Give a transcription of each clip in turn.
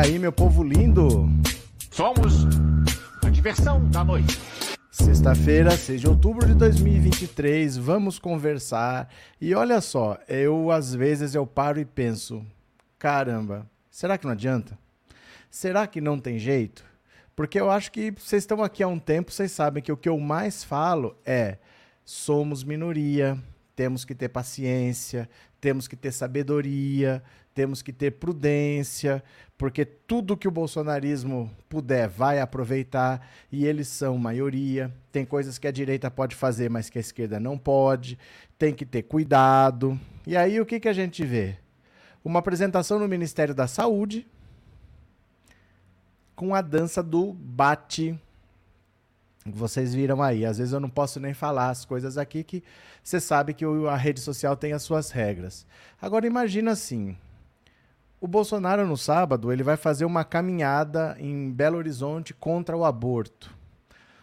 aí, meu povo lindo? Somos a diversão da noite. Sexta-feira, 6 de outubro de 2023, vamos conversar. E olha só, eu às vezes eu paro e penso, caramba, será que não adianta? Será que não tem jeito? Porque eu acho que vocês estão aqui há um tempo, vocês sabem que o que eu mais falo é somos minoria, temos que ter paciência, temos que ter sabedoria, temos que ter prudência, porque tudo que o bolsonarismo puder vai aproveitar e eles são maioria. Tem coisas que a direita pode fazer, mas que a esquerda não pode. Tem que ter cuidado. E aí o que, que a gente vê? Uma apresentação no Ministério da Saúde com a dança do bate vocês viram aí. Às vezes eu não posso nem falar as coisas aqui que você sabe que a rede social tem as suas regras. Agora imagina assim, o Bolsonaro no sábado ele vai fazer uma caminhada em Belo Horizonte contra o aborto.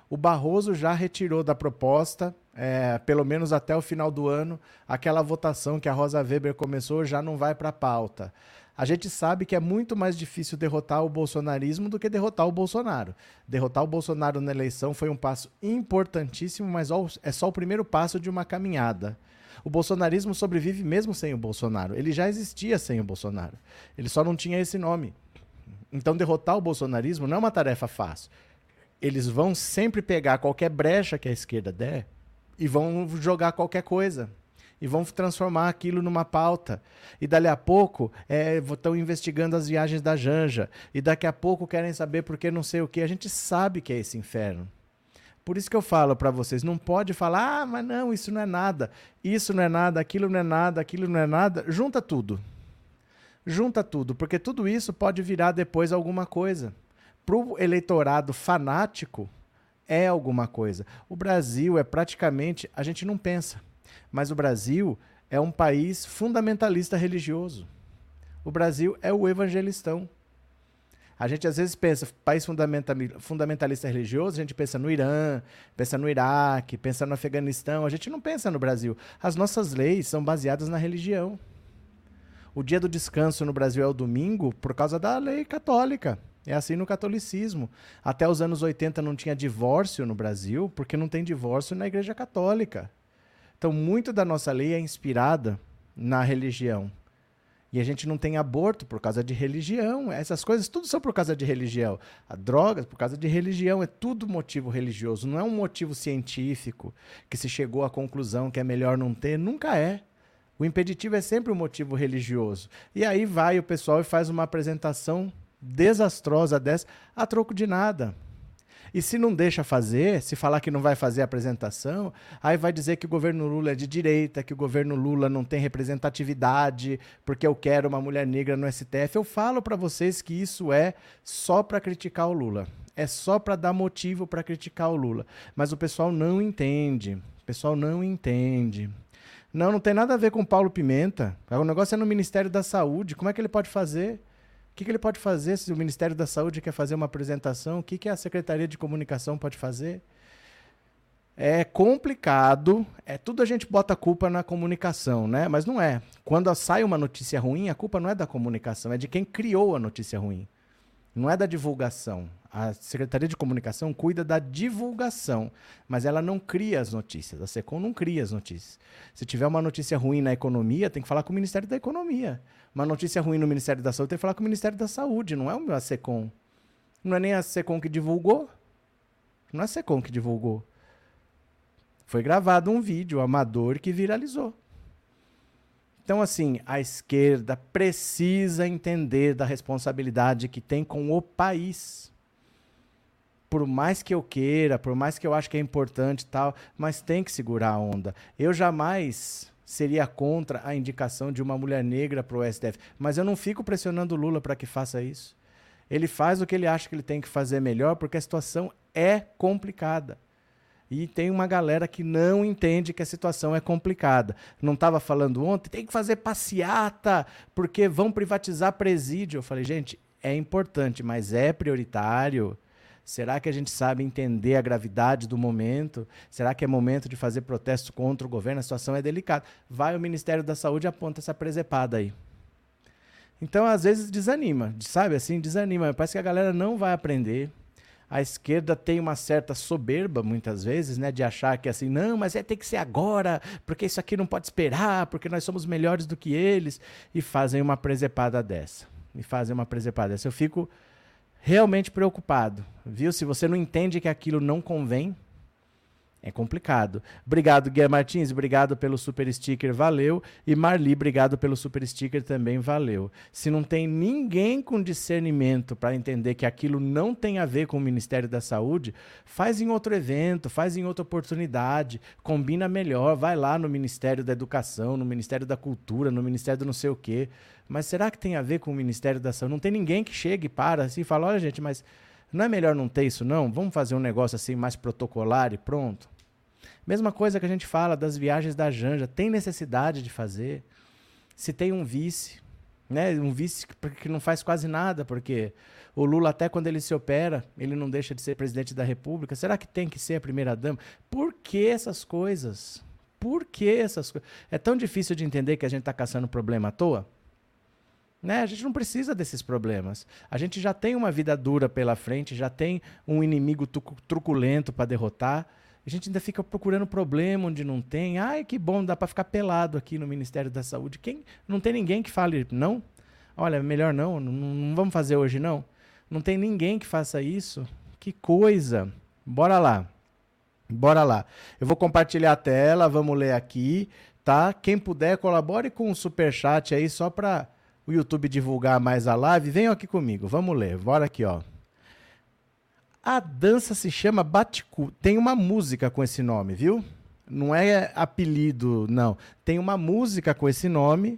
O Barroso já retirou da proposta, é, pelo menos até o final do ano, aquela votação que a Rosa Weber começou já não vai para a pauta a gente sabe que é muito mais difícil derrotar o bolsonarismo do que derrotar o Bolsonaro. Derrotar o Bolsonaro na eleição foi um passo importantíssimo, mas é só o primeiro passo de uma caminhada. O bolsonarismo sobrevive mesmo sem o Bolsonaro. Ele já existia sem o Bolsonaro. Ele só não tinha esse nome. Então, derrotar o bolsonarismo não é uma tarefa fácil. Eles vão sempre pegar qualquer brecha que a esquerda der e vão jogar qualquer coisa e vão transformar aquilo numa pauta. E dali a pouco estão é, investigando as viagens da Janja. E daqui a pouco querem saber por que não sei o que. A gente sabe que é esse inferno. Por isso que eu falo para vocês, não pode falar, ah, mas não, isso não é nada, isso não é nada, aquilo não é nada, aquilo não é nada. Junta tudo. Junta tudo, porque tudo isso pode virar depois alguma coisa. Para o eleitorado fanático, é alguma coisa. O Brasil é praticamente, a gente não pensa. Mas o Brasil é um país fundamentalista religioso. O Brasil é o evangelistão. A gente às vezes pensa, país fundamentalista religioso, a gente pensa no Irã, pensa no Iraque, pensa no Afeganistão, a gente não pensa no Brasil. As nossas leis são baseadas na religião. O dia do descanso no Brasil é o domingo por causa da lei católica. É assim no catolicismo. Até os anos 80 não tinha divórcio no Brasil, porque não tem divórcio na Igreja Católica. Então, muito da nossa lei é inspirada na religião. E a gente não tem aborto por causa de religião. Essas coisas tudo são por causa de religião. A droga por causa de religião. É tudo motivo religioso. Não é um motivo científico que se chegou à conclusão que é melhor não ter. Nunca é. O impeditivo é sempre um motivo religioso. E aí vai o pessoal e faz uma apresentação desastrosa dessa a troco de nada. E se não deixa fazer, se falar que não vai fazer a apresentação, aí vai dizer que o governo Lula é de direita, que o governo Lula não tem representatividade, porque eu quero uma mulher negra no STF. Eu falo para vocês que isso é só para criticar o Lula. É só para dar motivo para criticar o Lula. Mas o pessoal não entende. O pessoal não entende. Não, não tem nada a ver com Paulo Pimenta. O negócio é no Ministério da Saúde. Como é que ele pode fazer? Que, que ele pode fazer se o Ministério da Saúde quer fazer uma apresentação? O que, que a Secretaria de Comunicação pode fazer? É complicado, é tudo a gente bota a culpa na comunicação, né? Mas não é. Quando sai uma notícia ruim, a culpa não é da comunicação, é de quem criou a notícia ruim. Não é da divulgação. A Secretaria de Comunicação cuida da divulgação, mas ela não cria as notícias. A SECOM não cria as notícias. Se tiver uma notícia ruim na economia, tem que falar com o Ministério da Economia. Uma notícia ruim no Ministério da Saúde, tem que falar com o Ministério da Saúde, não é o a SECOM. Não é nem a SECOM que divulgou. Não é a SECOM que divulgou. Foi gravado um vídeo amador que viralizou. Então, assim, a esquerda precisa entender da responsabilidade que tem com o país. Por mais que eu queira, por mais que eu acho que é importante e tal, mas tem que segurar a onda. Eu jamais seria contra a indicação de uma mulher negra para o STF, mas eu não fico pressionando o Lula para que faça isso. Ele faz o que ele acha que ele tem que fazer melhor, porque a situação é complicada. E tem uma galera que não entende que a situação é complicada. Não estava falando ontem, tem que fazer passeata, porque vão privatizar presídio. Eu falei, gente, é importante, mas é prioritário. Será que a gente sabe entender a gravidade do momento? Será que é momento de fazer protesto contra o governo? A situação é delicada. Vai o Ministério da Saúde e aponta essa presepada aí. Então, às vezes, desanima, sabe assim? Desanima. Parece que a galera não vai aprender. A esquerda tem uma certa soberba, muitas vezes, né? De achar que assim, não, mas é ter que ser agora, porque isso aqui não pode esperar, porque nós somos melhores do que eles. E fazem uma presepada dessa. E fazem uma presepada dessa. Eu fico realmente preocupado, viu? Se você não entende que aquilo não convém, é complicado. Obrigado, Guia Martins. Obrigado pelo super sticker, valeu. E Marli, obrigado pelo super sticker também, valeu. Se não tem ninguém com discernimento para entender que aquilo não tem a ver com o Ministério da Saúde, faz em outro evento, faz em outra oportunidade, combina melhor, vai lá no Ministério da Educação, no Ministério da Cultura, no Ministério do não sei o quê. Mas será que tem a ver com o Ministério da Saúde? Não tem ninguém que chegue, para assim e fala: olha, gente, mas não é melhor não ter isso, não? Vamos fazer um negócio assim mais protocolar e pronto? Mesma coisa que a gente fala das viagens da Janja. Tem necessidade de fazer? Se tem um vice, né? Um vice que não faz quase nada, porque o Lula, até quando ele se opera, ele não deixa de ser presidente da República. Será que tem que ser a primeira-dama? Por que essas coisas? Por que essas coisas? É tão difícil de entender que a gente está caçando problema à toa? Né? A gente não precisa desses problemas. A gente já tem uma vida dura pela frente, já tem um inimigo truculento para derrotar. A gente ainda fica procurando problema onde não tem. Ai, que bom, dá para ficar pelado aqui no Ministério da Saúde. Quem não tem ninguém que fale não? Olha, melhor não, não, não vamos fazer hoje não. Não tem ninguém que faça isso. Que coisa. Bora lá. Bora lá. Eu vou compartilhar a tela, vamos ler aqui, tá? Quem puder colabore com o super chat aí só para o YouTube divulgar mais a live, venham aqui comigo, vamos ler. Bora aqui, ó. A dança se chama Baticu. Tem uma música com esse nome, viu? Não é apelido, não. Tem uma música com esse nome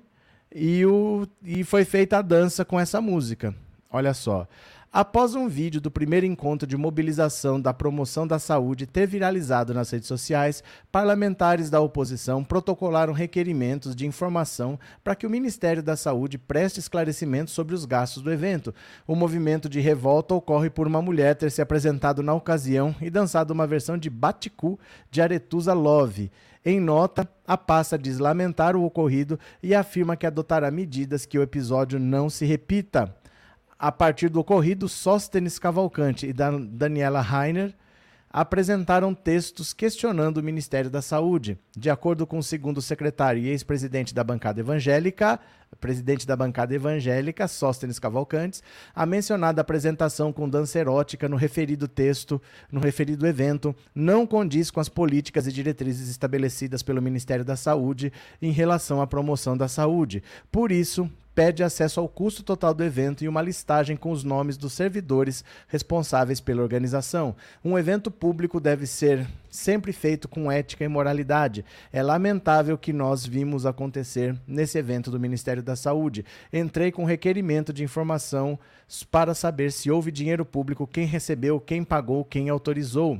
e, o, e foi feita a dança com essa música. Olha só. Após um vídeo do primeiro encontro de mobilização da promoção da saúde ter viralizado nas redes sociais, parlamentares da oposição protocolaram requerimentos de informação para que o Ministério da Saúde preste esclarecimentos sobre os gastos do evento. O movimento de revolta ocorre por uma mulher ter se apresentado na ocasião e dançado uma versão de Baticu de Aretusa Love. Em nota, a pasta diz lamentar o ocorrido e afirma que adotará medidas que o episódio não se repita a partir do ocorrido, Sóstenes Cavalcante e Daniela Rainer apresentaram textos questionando o Ministério da Saúde. De acordo com o segundo secretário e ex-presidente da bancada evangélica, presidente da bancada evangélica, Sóstenes Cavalcantes, a mencionada apresentação com dança erótica no referido texto, no referido evento, não condiz com as políticas e diretrizes estabelecidas pelo Ministério da Saúde em relação à promoção da saúde. Por isso, pede acesso ao custo total do evento e uma listagem com os nomes dos servidores responsáveis pela organização. Um evento público deve ser sempre feito com ética e moralidade. É lamentável que nós vimos acontecer nesse evento do Ministério da Saúde. Entrei com requerimento de informação para saber se houve dinheiro público, quem recebeu, quem pagou, quem autorizou.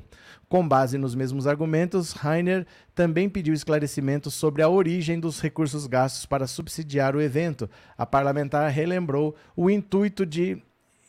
Com base nos mesmos argumentos, Rainer também pediu esclarecimentos sobre a origem dos recursos gastos para subsidiar o evento. A parlamentar relembrou o intuito de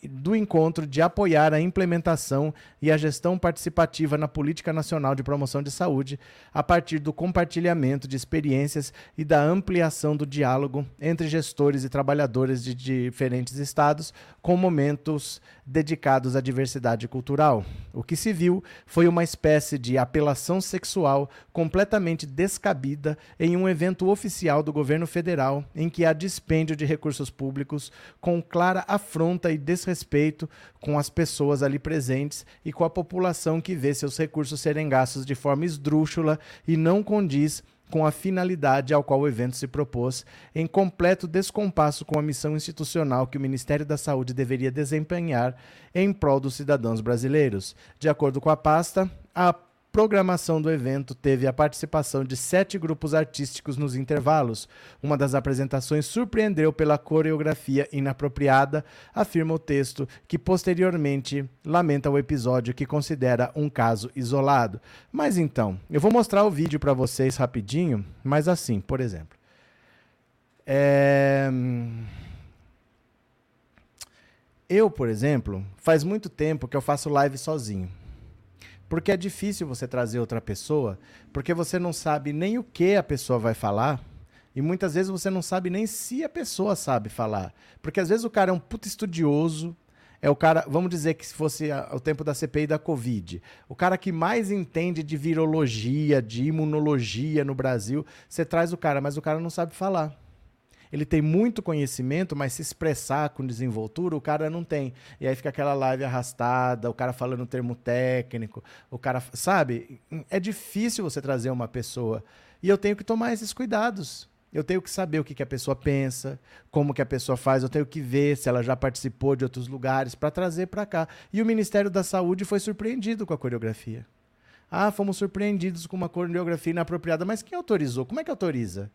do encontro de apoiar a implementação e a gestão participativa na Política Nacional de Promoção de Saúde, a partir do compartilhamento de experiências e da ampliação do diálogo entre gestores e trabalhadores de diferentes estados, com momentos dedicados à diversidade cultural. O que se viu foi uma espécie de apelação sexual completamente descabida em um evento oficial do governo federal, em que há dispêndio de recursos públicos com clara afronta e desrespeito respeito com as pessoas ali presentes e com a população que vê seus recursos serem gastos de forma esdrúxula e não condiz com a finalidade ao qual o evento se propôs, em completo descompasso com a missão institucional que o Ministério da Saúde deveria desempenhar em prol dos cidadãos brasileiros. De acordo com a pasta, a programação do evento teve a participação de sete grupos artísticos nos intervalos. Uma das apresentações surpreendeu pela coreografia inapropriada, afirma o texto, que posteriormente lamenta o episódio que considera um caso isolado. Mas então, eu vou mostrar o vídeo para vocês rapidinho, mas assim, por exemplo. É... Eu, por exemplo, faz muito tempo que eu faço live sozinho. Porque é difícil você trazer outra pessoa, porque você não sabe nem o que a pessoa vai falar E muitas vezes você não sabe nem se a pessoa sabe falar. Porque às vezes o cara é um puta estudioso, é o cara, vamos dizer que se fosse a, o tempo da CPI da Covid, o cara que mais entende de virologia, de imunologia no Brasil, você traz o cara, mas o cara não sabe falar. Ele tem muito conhecimento, mas se expressar com desenvoltura, o cara não tem. E aí fica aquela live arrastada, o cara falando termo técnico, o cara, sabe? É difícil você trazer uma pessoa. E eu tenho que tomar esses cuidados. Eu tenho que saber o que, que a pessoa pensa, como que a pessoa faz, eu tenho que ver se ela já participou de outros lugares para trazer para cá. E o Ministério da Saúde foi surpreendido com a coreografia. Ah, fomos surpreendidos com uma coreografia inapropriada, mas quem autorizou? Como é que autoriza?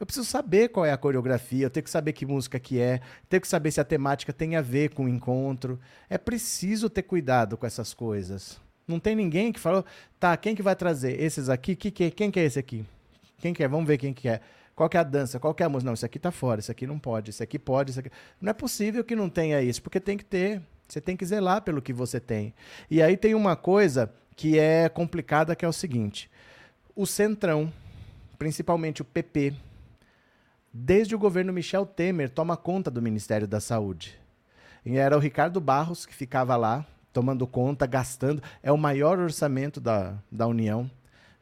Eu preciso saber qual é a coreografia, eu tenho que saber que música que é, tenho que saber se a temática tem a ver com o encontro. É preciso ter cuidado com essas coisas. Não tem ninguém que falou, tá, quem que vai trazer? Esses aqui? Que, que, quem que é esse aqui? Quem que é? Vamos ver quem que é. Qual que é a dança? Qual que é a música? Não, isso aqui tá fora, isso aqui não pode, isso aqui pode, isso aqui... Não é possível que não tenha isso, porque tem que ter. Você tem que zelar pelo que você tem. E aí tem uma coisa que é complicada, que é o seguinte. O Centrão, principalmente o PP, desde o governo Michel Temer, toma conta do Ministério da Saúde. E era o Ricardo Barros que ficava lá, tomando conta, gastando. É o maior orçamento da, da União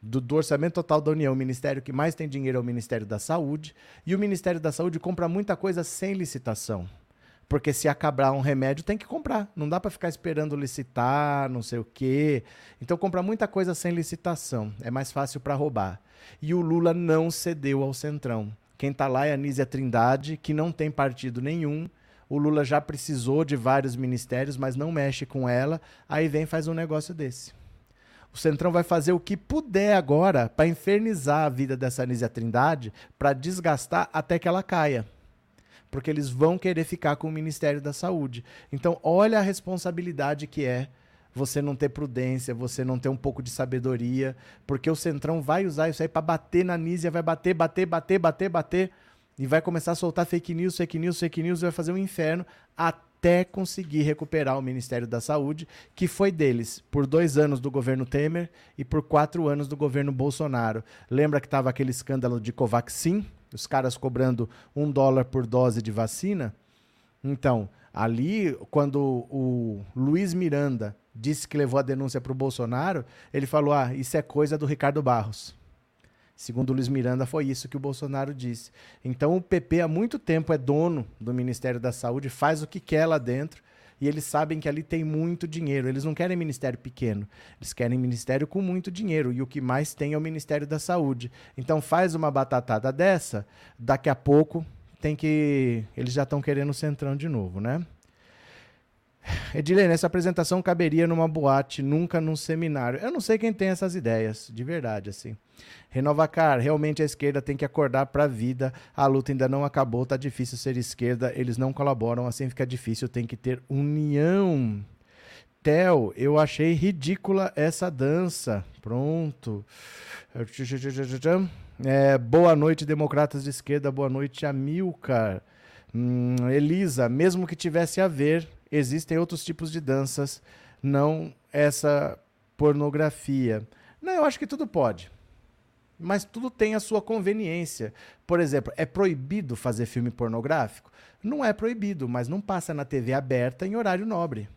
do, do, orçamento total da União, o ministério que mais tem dinheiro é o Ministério da Saúde, e o Ministério da Saúde compra muita coisa sem licitação. Porque se acabar um remédio, tem que comprar. Não dá para ficar esperando licitar, não sei o quê. Então compra muita coisa sem licitação. É mais fácil para roubar. E o Lula não cedeu ao Centrão. Quem está lá é a Nízia Trindade, que não tem partido nenhum. O Lula já precisou de vários ministérios, mas não mexe com ela. Aí vem faz um negócio desse. O Centrão vai fazer o que puder agora para infernizar a vida dessa Anísia Trindade, para desgastar até que ela caia. Porque eles vão querer ficar com o Ministério da Saúde. Então, olha a responsabilidade que é você não ter prudência, você não ter um pouco de sabedoria, porque o Centrão vai usar isso aí para bater na Anísia, vai bater, bater, bater, bater, bater, e vai começar a soltar fake news, fake news, fake news, e vai fazer um inferno até conseguir recuperar o Ministério da Saúde, que foi deles por dois anos do governo Temer e por quatro anos do governo Bolsonaro. Lembra que estava aquele escândalo de Covaxin, os caras cobrando um dólar por dose de vacina? Então, ali, quando o Luiz Miranda disse que levou a denúncia para o Bolsonaro, ele falou: ah, isso é coisa do Ricardo Barros. Segundo o Luiz Miranda, foi isso que o Bolsonaro disse. Então o PP há muito tempo é dono do Ministério da Saúde, faz o que quer lá dentro, e eles sabem que ali tem muito dinheiro. Eles não querem ministério pequeno, eles querem ministério com muito dinheiro, e o que mais tem é o Ministério da Saúde. Então faz uma batatada dessa, daqui a pouco tem que. Eles já estão querendo o centrão de novo, né? Edilene, essa apresentação caberia numa boate, nunca num seminário. Eu não sei quem tem essas ideias, de verdade, assim. Renovacar, realmente a esquerda tem que acordar para a vida. A luta ainda não acabou, tá difícil ser esquerda, eles não colaboram, assim fica difícil, tem que ter união. Theo, eu achei ridícula essa dança. Pronto. É, boa noite, democratas de esquerda. Boa noite, Amilcar. Hum, Elisa, mesmo que tivesse a ver, existem outros tipos de danças, não essa pornografia. Não, eu acho que tudo pode. Mas tudo tem a sua conveniência. Por exemplo, é proibido fazer filme pornográfico? Não é proibido, mas não passa na TV aberta em horário nobre.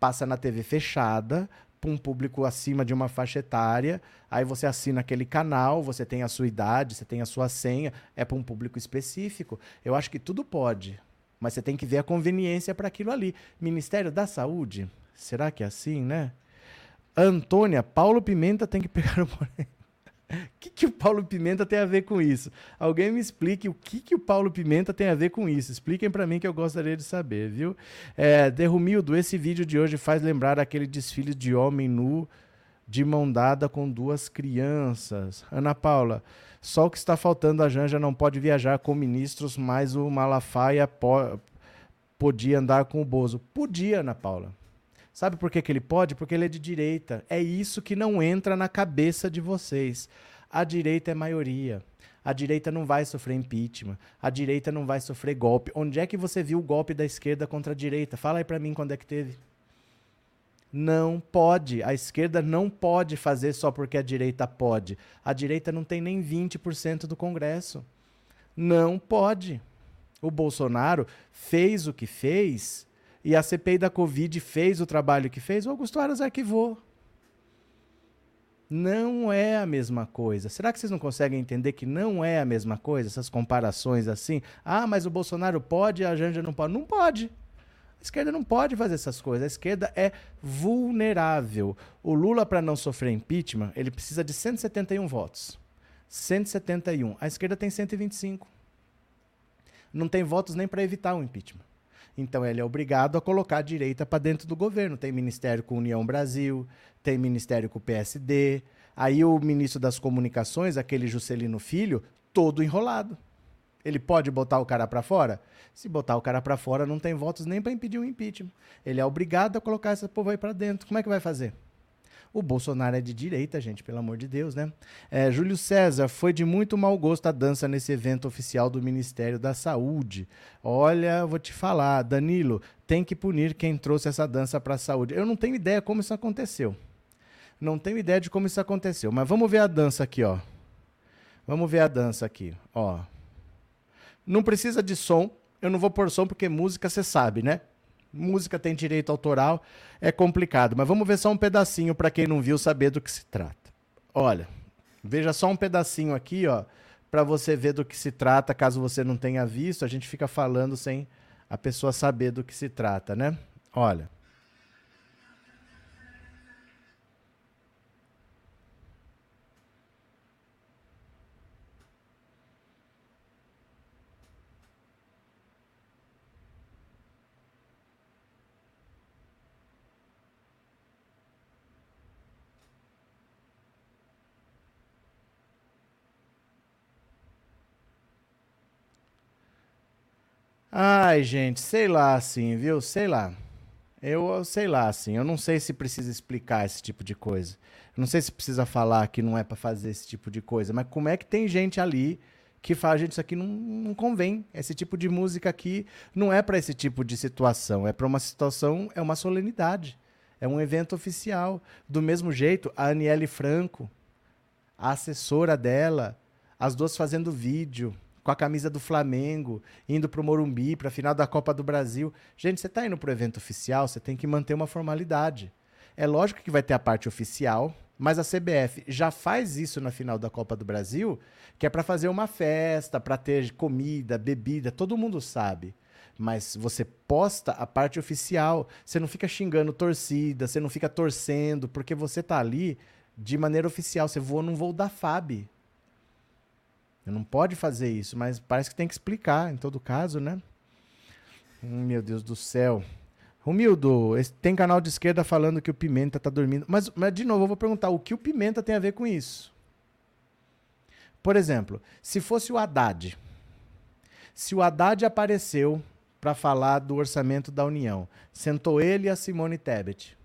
Passa na TV fechada, para um público acima de uma faixa etária. Aí você assina aquele canal, você tem a sua idade, você tem a sua senha, é para um público específico. Eu acho que tudo pode. Mas você tem que ver a conveniência para aquilo ali. Ministério da Saúde, será que é assim, né? Antônia, Paulo Pimenta tem que pegar o O que, que o Paulo Pimenta tem a ver com isso? Alguém me explique o que, que o Paulo Pimenta tem a ver com isso. Expliquem para mim que eu gostaria de saber, viu? É, Derrumildo, esse vídeo de hoje faz lembrar aquele desfile de homem nu de mão dada com duas crianças. Ana Paula, só o que está faltando, a Janja não pode viajar com ministros, mas o Malafaia po podia andar com o Bozo. Podia, Ana Paula. Sabe por que, que ele pode? Porque ele é de direita. É isso que não entra na cabeça de vocês. A direita é maioria. A direita não vai sofrer impeachment. A direita não vai sofrer golpe. Onde é que você viu o golpe da esquerda contra a direita? Fala aí para mim quando é que teve. Não pode. A esquerda não pode fazer só porque a direita pode. A direita não tem nem 20% do Congresso. Não pode. O Bolsonaro fez o que fez e a CPI da Covid fez o trabalho que fez, o Augusto Aras arquivou. Não é a mesma coisa. Será que vocês não conseguem entender que não é a mesma coisa? Essas comparações assim. Ah, mas o Bolsonaro pode e a Janja não pode. Não pode. Esquerda não pode fazer essas coisas. A esquerda é vulnerável. O Lula, para não sofrer impeachment, ele precisa de 171 votos. 171. A esquerda tem 125. Não tem votos nem para evitar o impeachment. Então ele é obrigado a colocar a direita para dentro do governo. Tem ministério com União Brasil, tem ministério com o PSD. Aí o ministro das Comunicações, aquele Juscelino Filho, todo enrolado. Ele pode botar o cara para fora? Se botar o cara para fora, não tem votos nem para impedir o impeachment. Ele é obrigado a colocar esse povo aí para dentro. Como é que vai fazer? O Bolsonaro é de direita, gente, pelo amor de Deus, né? É, Júlio César, foi de muito mau gosto a dança nesse evento oficial do Ministério da Saúde. Olha, vou te falar, Danilo, tem que punir quem trouxe essa dança para a saúde. Eu não tenho ideia como isso aconteceu. Não tenho ideia de como isso aconteceu, mas vamos ver a dança aqui, ó. Vamos ver a dança aqui, ó. Não precisa de som, eu não vou pôr som porque música você sabe, né? música tem direito autoral, é complicado. Mas vamos ver só um pedacinho para quem não viu saber do que se trata. Olha, veja só um pedacinho aqui, ó, para você ver do que se trata, caso você não tenha visto. A gente fica falando sem a pessoa saber do que se trata, né? Olha. Ai, gente, sei lá assim, viu? Sei lá. Eu, sei lá assim, eu não sei se precisa explicar esse tipo de coisa. Eu não sei se precisa falar que não é para fazer esse tipo de coisa, mas como é que tem gente ali que fala, gente, isso aqui não, não convém. Esse tipo de música aqui não é para esse tipo de situação, é para uma situação, é uma solenidade. É um evento oficial. Do mesmo jeito, a Aniele Franco, a assessora dela, as duas fazendo vídeo, com a camisa do Flamengo, indo para o Morumbi, para a final da Copa do Brasil. Gente, você está indo para o evento oficial, você tem que manter uma formalidade. É lógico que vai ter a parte oficial, mas a CBF já faz isso na final da Copa do Brasil, que é para fazer uma festa, para ter comida, bebida, todo mundo sabe. Mas você posta a parte oficial, você não fica xingando torcida, você não fica torcendo, porque você tá ali de maneira oficial, você voa num voo da FAB. Não pode fazer isso, mas parece que tem que explicar em todo caso, né? Hum, meu Deus do céu. Humildo, tem canal de esquerda falando que o Pimenta tá dormindo. Mas, mas, de novo, eu vou perguntar: o que o Pimenta tem a ver com isso? Por exemplo, se fosse o Haddad. Se o Haddad apareceu para falar do orçamento da União, sentou ele e a Simone Tebet.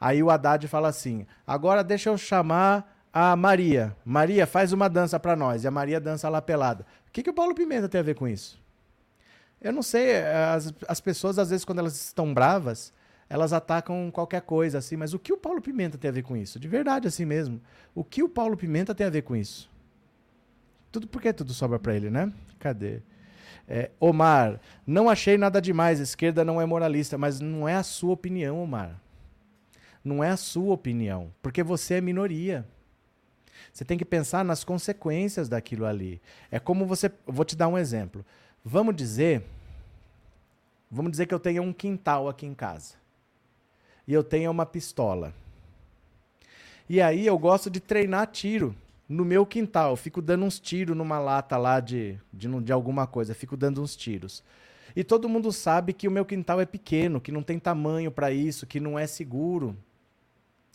Aí o Haddad fala assim: agora deixa eu chamar a Maria. Maria, faz uma dança para nós. E a Maria dança lá pelada. O que, que o Paulo Pimenta tem a ver com isso? Eu não sei. As, as pessoas, às vezes, quando elas estão bravas, elas atacam qualquer coisa, assim. Mas o que o Paulo Pimenta tem a ver com isso? De verdade, assim mesmo. O que o Paulo Pimenta tem a ver com isso? Tudo porque tudo sobra para ele, né? Cadê? É, Omar, não achei nada demais. Esquerda não é moralista, mas não é a sua opinião, Omar. Não é a sua opinião, porque você é minoria. Você tem que pensar nas consequências daquilo ali. É como você. Vou te dar um exemplo. Vamos dizer. Vamos dizer que eu tenho um quintal aqui em casa. E eu tenho uma pistola. E aí eu gosto de treinar tiro no meu quintal. Eu fico dando uns tiros numa lata lá de, de, de alguma coisa. Eu fico dando uns tiros. E todo mundo sabe que o meu quintal é pequeno, que não tem tamanho para isso, que não é seguro.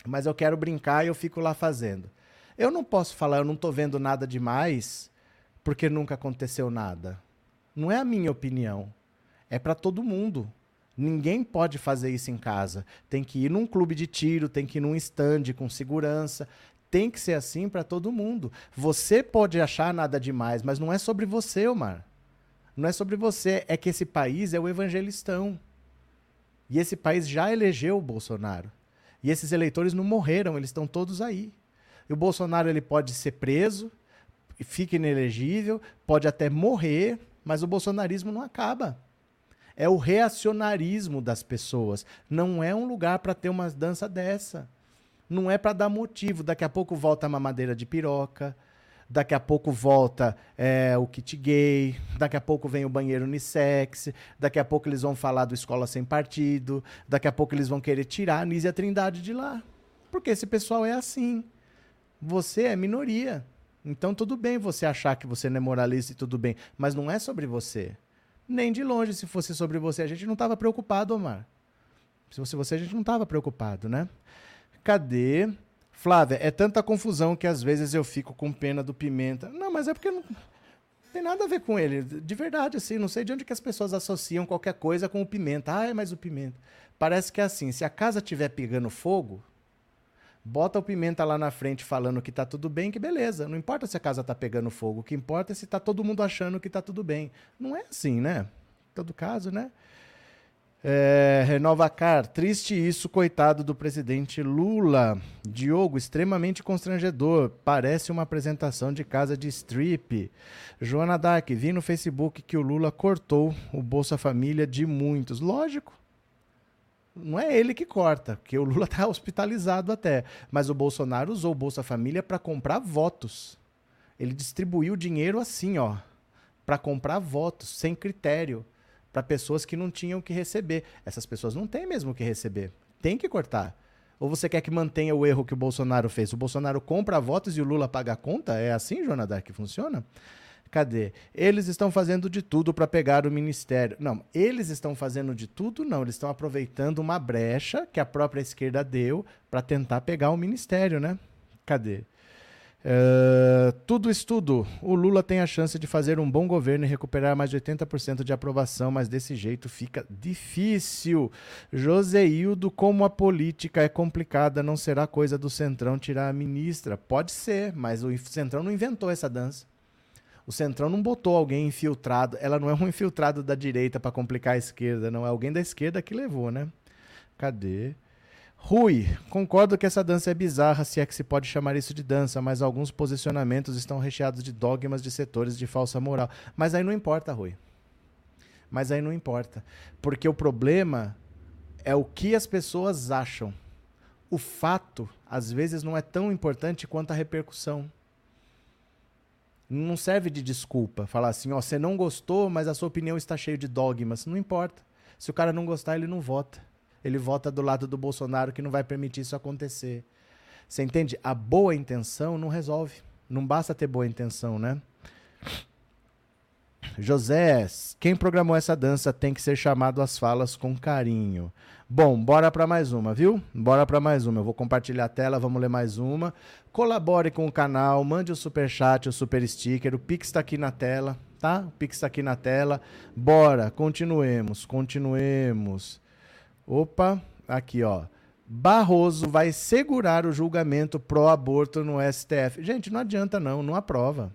Mas eu quero brincar e eu fico lá fazendo. Eu não posso falar, eu não estou vendo nada demais, porque nunca aconteceu nada. Não é a minha opinião. É para todo mundo. Ninguém pode fazer isso em casa. Tem que ir num clube de tiro, tem que ir num stand com segurança. Tem que ser assim para todo mundo. Você pode achar nada demais, mas não é sobre você, Omar. Não é sobre você. É que esse país é o evangelistão. E esse país já elegeu o Bolsonaro. E esses eleitores não morreram, eles estão todos aí. E o Bolsonaro ele pode ser preso fica inelegível, pode até morrer, mas o bolsonarismo não acaba. É o reacionarismo das pessoas. Não é um lugar para ter uma dança dessa. Não é para dar motivo. Daqui a pouco volta a mamadeira de piroca. Daqui a pouco volta é, o kit gay. Daqui a pouco vem o banheiro unissex. Daqui a pouco eles vão falar do escola sem partido. Daqui a pouco eles vão querer tirar a Nízia Trindade de lá. Porque esse pessoal é assim. Você é minoria. Então tudo bem você achar que você não é moralista e tudo bem. Mas não é sobre você. Nem de longe, se fosse sobre você, a gente não estava preocupado, Omar. Se fosse você, a gente não estava preocupado, né? Cadê? Flávia, é tanta confusão que às vezes eu fico com pena do Pimenta. Não, mas é porque não tem nada a ver com ele. De verdade, assim, não sei de onde que as pessoas associam qualquer coisa com o Pimenta. Ah, é mais o Pimenta. Parece que é assim, se a casa estiver pegando fogo, bota o Pimenta lá na frente falando que tá tudo bem, que beleza. Não importa se a casa tá pegando fogo, o que importa é se tá todo mundo achando que tá tudo bem. Não é assim, né? Em todo caso, né? É, Renova Car, triste isso, coitado do presidente Lula. Diogo, extremamente constrangedor. Parece uma apresentação de casa de strip. Joana Dark, vi no Facebook que o Lula cortou o Bolsa Família de muitos. Lógico. Não é ele que corta, porque o Lula está hospitalizado até. Mas o Bolsonaro usou o Bolsa Família para comprar votos. Ele distribuiu dinheiro assim, ó, para comprar votos, sem critério, para pessoas que não tinham que receber. Essas pessoas não têm mesmo o que receber. Tem que cortar. Ou você quer que mantenha o erro que o Bolsonaro fez? O Bolsonaro compra votos e o Lula paga a conta? É assim, Jonadar, que funciona? Cadê? Eles estão fazendo de tudo para pegar o ministério. Não, eles estão fazendo de tudo, não. Eles estão aproveitando uma brecha que a própria esquerda deu para tentar pegar o ministério, né? Cadê? Uh, tudo estudo. O Lula tem a chance de fazer um bom governo e recuperar mais de 80% de aprovação, mas desse jeito fica difícil. Joseildo, como a política é complicada, não será coisa do Centrão tirar a ministra? Pode ser, mas o Centrão não inventou essa dança. O Centrão não botou alguém infiltrado. Ela não é um infiltrado da direita para complicar a esquerda, não. É alguém da esquerda que levou, né? Cadê? Rui, concordo que essa dança é bizarra, se é que se pode chamar isso de dança, mas alguns posicionamentos estão recheados de dogmas de setores de falsa moral. Mas aí não importa, Rui. Mas aí não importa. Porque o problema é o que as pessoas acham. O fato, às vezes, não é tão importante quanto a repercussão. Não serve de desculpa falar assim, ó, você não gostou, mas a sua opinião está cheia de dogmas. Não importa. Se o cara não gostar, ele não vota. Ele vota do lado do Bolsonaro que não vai permitir isso acontecer. Você entende? A boa intenção não resolve. Não basta ter boa intenção, né? José, quem programou essa dança tem que ser chamado às falas com carinho. Bom, bora para mais uma, viu? Bora para mais uma. Eu vou compartilhar a tela, vamos ler mais uma. Colabore com o canal, mande o super chat, o super sticker. O Pix está aqui na tela, tá? O Pix está aqui na tela. Bora, continuemos, continuemos. Opa, aqui ó. Barroso vai segurar o julgamento pró-aborto no STF. Gente, não adianta não, não aprova.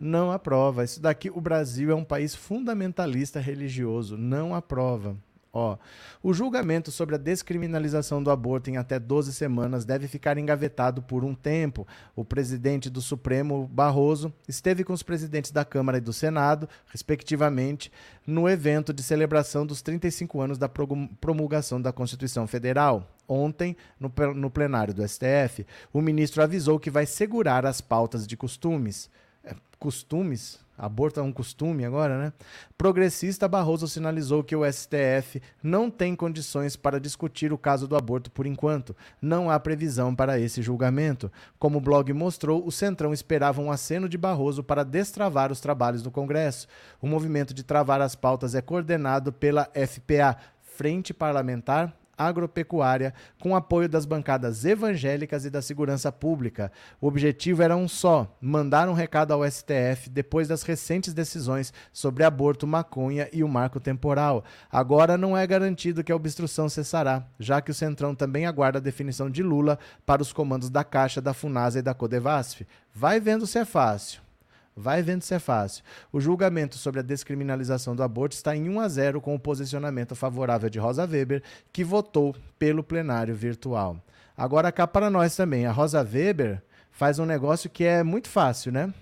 Não aprova. Isso daqui, o Brasil é um país fundamentalista religioso. Não aprova. Ó, o julgamento sobre a descriminalização do aborto em até 12 semanas deve ficar engavetado por um tempo. O presidente do Supremo, Barroso, esteve com os presidentes da Câmara e do Senado, respectivamente, no evento de celebração dos 35 anos da promulgação da Constituição Federal. Ontem, no, plenário do STF, o ministro avisou que vai segurar as pautas de costumes. É, costumes? Aborto é um costume agora, né? Progressista Barroso sinalizou que o STF não tem condições para discutir o caso do aborto por enquanto. Não há previsão para esse julgamento. Como o blog mostrou, o Centrão esperava um aceno de Barroso para destravar os trabalhos do Congresso. O movimento de travar as pautas é coordenado pela FPA, Frente Parlamentar agropecuária, com apoio das bancadas evangélicas e da segurança pública. O objetivo era um só: mandar um recado ao STF depois das recentes decisões sobre aborto, maconha e o marco temporal. Agora não é garantido que a obstrução cessará, já que o Centrão também aguarda a definição de Lula para os comandos da Caixa, da Funasa e da Codevasf. Vai vendo se é fácil. Vai vendo se é fácil. O julgamento sobre a descriminalização do aborto está em 1 a 0 com o posicionamento favorável de Rosa Weber, que votou pelo plenário virtual. Agora cá para nós também. A Rosa Weber faz um negócio que é muito fácil, né?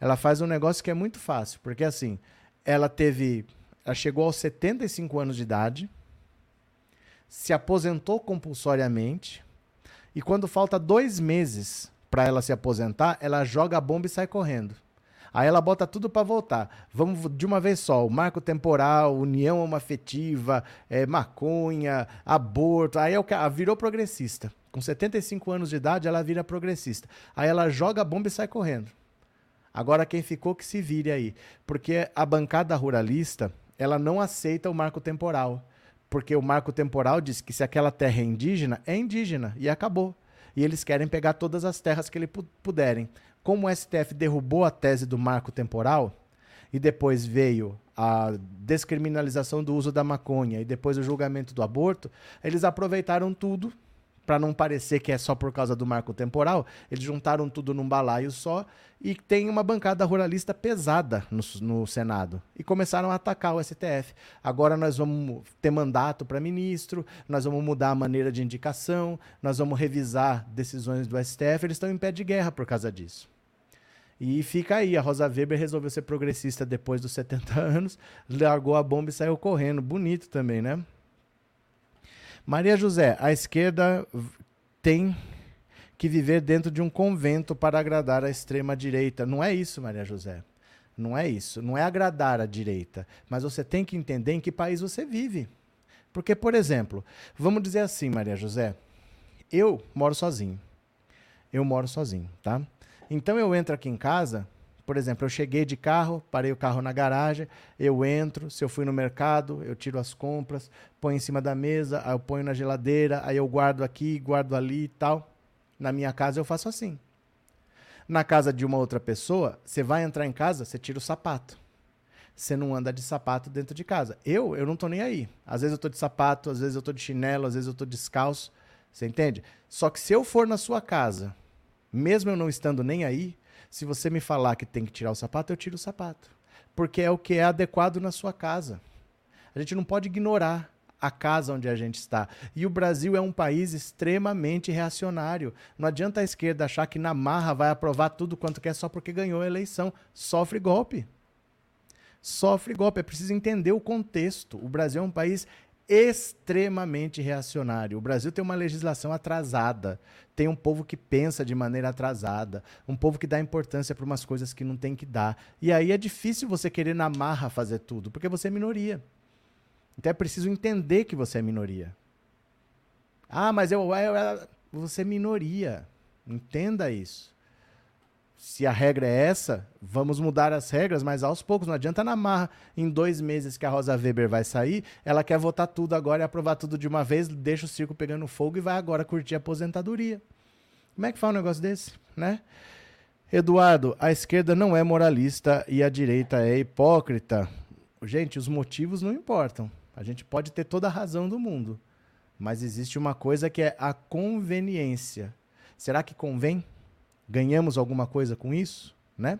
ela faz um negócio que é muito fácil, porque assim, ela teve, ela chegou aos 75 anos de idade, se aposentou compulsoriamente, e quando falta dois meses para ela se aposentar, ela joga a bomba e sai correndo. Aí ela bota tudo para voltar. Vamos de uma vez só: o marco temporal, união homoafetiva, é, maconha, aborto. Aí é que virou progressista. Com 75 anos de idade, ela vira progressista. Aí ela joga a bomba e sai correndo. Agora quem ficou que se vire aí, porque a bancada ruralista ela não aceita o marco temporal. Porque o marco temporal diz que se aquela terra é indígena, é indígena e acabou. E eles querem pegar todas as terras que eles puderem. Como o STF derrubou a tese do marco temporal e depois veio a descriminalização do uso da maconha e depois o julgamento do aborto, eles aproveitaram tudo para não parecer que é só por causa do marco temporal, eles juntaram tudo num balaio só e tem uma bancada ruralista pesada no, no Senado. E começaram a atacar o STF. Agora nós vamos ter mandato para ministro, nós vamos mudar a maneira de indicação, nós vamos revisar decisões do STF. Eles estão em pé de guerra por causa disso. E fica aí, a Rosa Weber resolveu ser progressista depois dos 70 anos, largou a bomba e saiu correndo. Bonito também, né? Maria José, a esquerda tem que viver dentro de um convento para agradar a extrema direita. Não é isso, Maria José. Não é isso. Não é agradar a direita. Mas você tem que entender em que país você vive. Porque, por exemplo, vamos dizer assim, Maria José, eu moro sozinho. Eu moro sozinho, tá? Então eu entro aqui em casa, por exemplo, eu cheguei de carro, parei o carro na garagem, eu entro, se eu fui no mercado, eu tiro as compras, ponho em cima da mesa, aí eu ponho na geladeira, aí eu guardo aqui, guardo ali e tal. Na minha casa eu faço assim. Na casa de uma outra pessoa, você vai entrar em casa, você tira o sapato. Você não anda de sapato dentro de casa. Eu, eu não tô nem aí. Às vezes eu tô de sapato, às vezes eu tô de chinelo, às vezes eu tô descalço. Você entende? Só que se eu for na sua casa, mesmo eu não estando nem aí, se você me falar que tem que tirar o sapato, eu tiro o sapato. Porque é o que é adequado na sua casa. A gente não pode ignorar a casa onde a gente está. E o Brasil é um país extremamente reacionário. Não adianta a esquerda achar que na marra vai aprovar tudo quanto quer só porque ganhou a eleição. Sofre golpe. Sofre golpe. É preciso entender o contexto. O Brasil é um país extremamente reacionário. O Brasil tem uma legislação atrasada, tem um povo que pensa de maneira atrasada, um povo que dá importância para umas coisas que não tem que dar. E aí é difícil você querer na marra fazer tudo, porque você é minoria. Então é preciso entender que você é minoria. Ah, mas eu, eu, eu você é minoria. Entenda isso se a regra é essa, vamos mudar as regras, mas aos poucos. Não adianta na marra, em dois meses que a Rosa Weber vai sair, ela quer votar tudo agora e aprovar tudo de uma vez, deixa o circo pegando fogo e vai agora curtir a aposentadoria. Como é que faz um negócio desse, né? Eduardo, a esquerda não é moralista e a direita é hipócrita. Gente, os motivos não importam. A gente pode ter toda a razão do mundo, mas existe uma coisa que é a conveniência. Será que convém? Ganhamos alguma coisa com isso, né?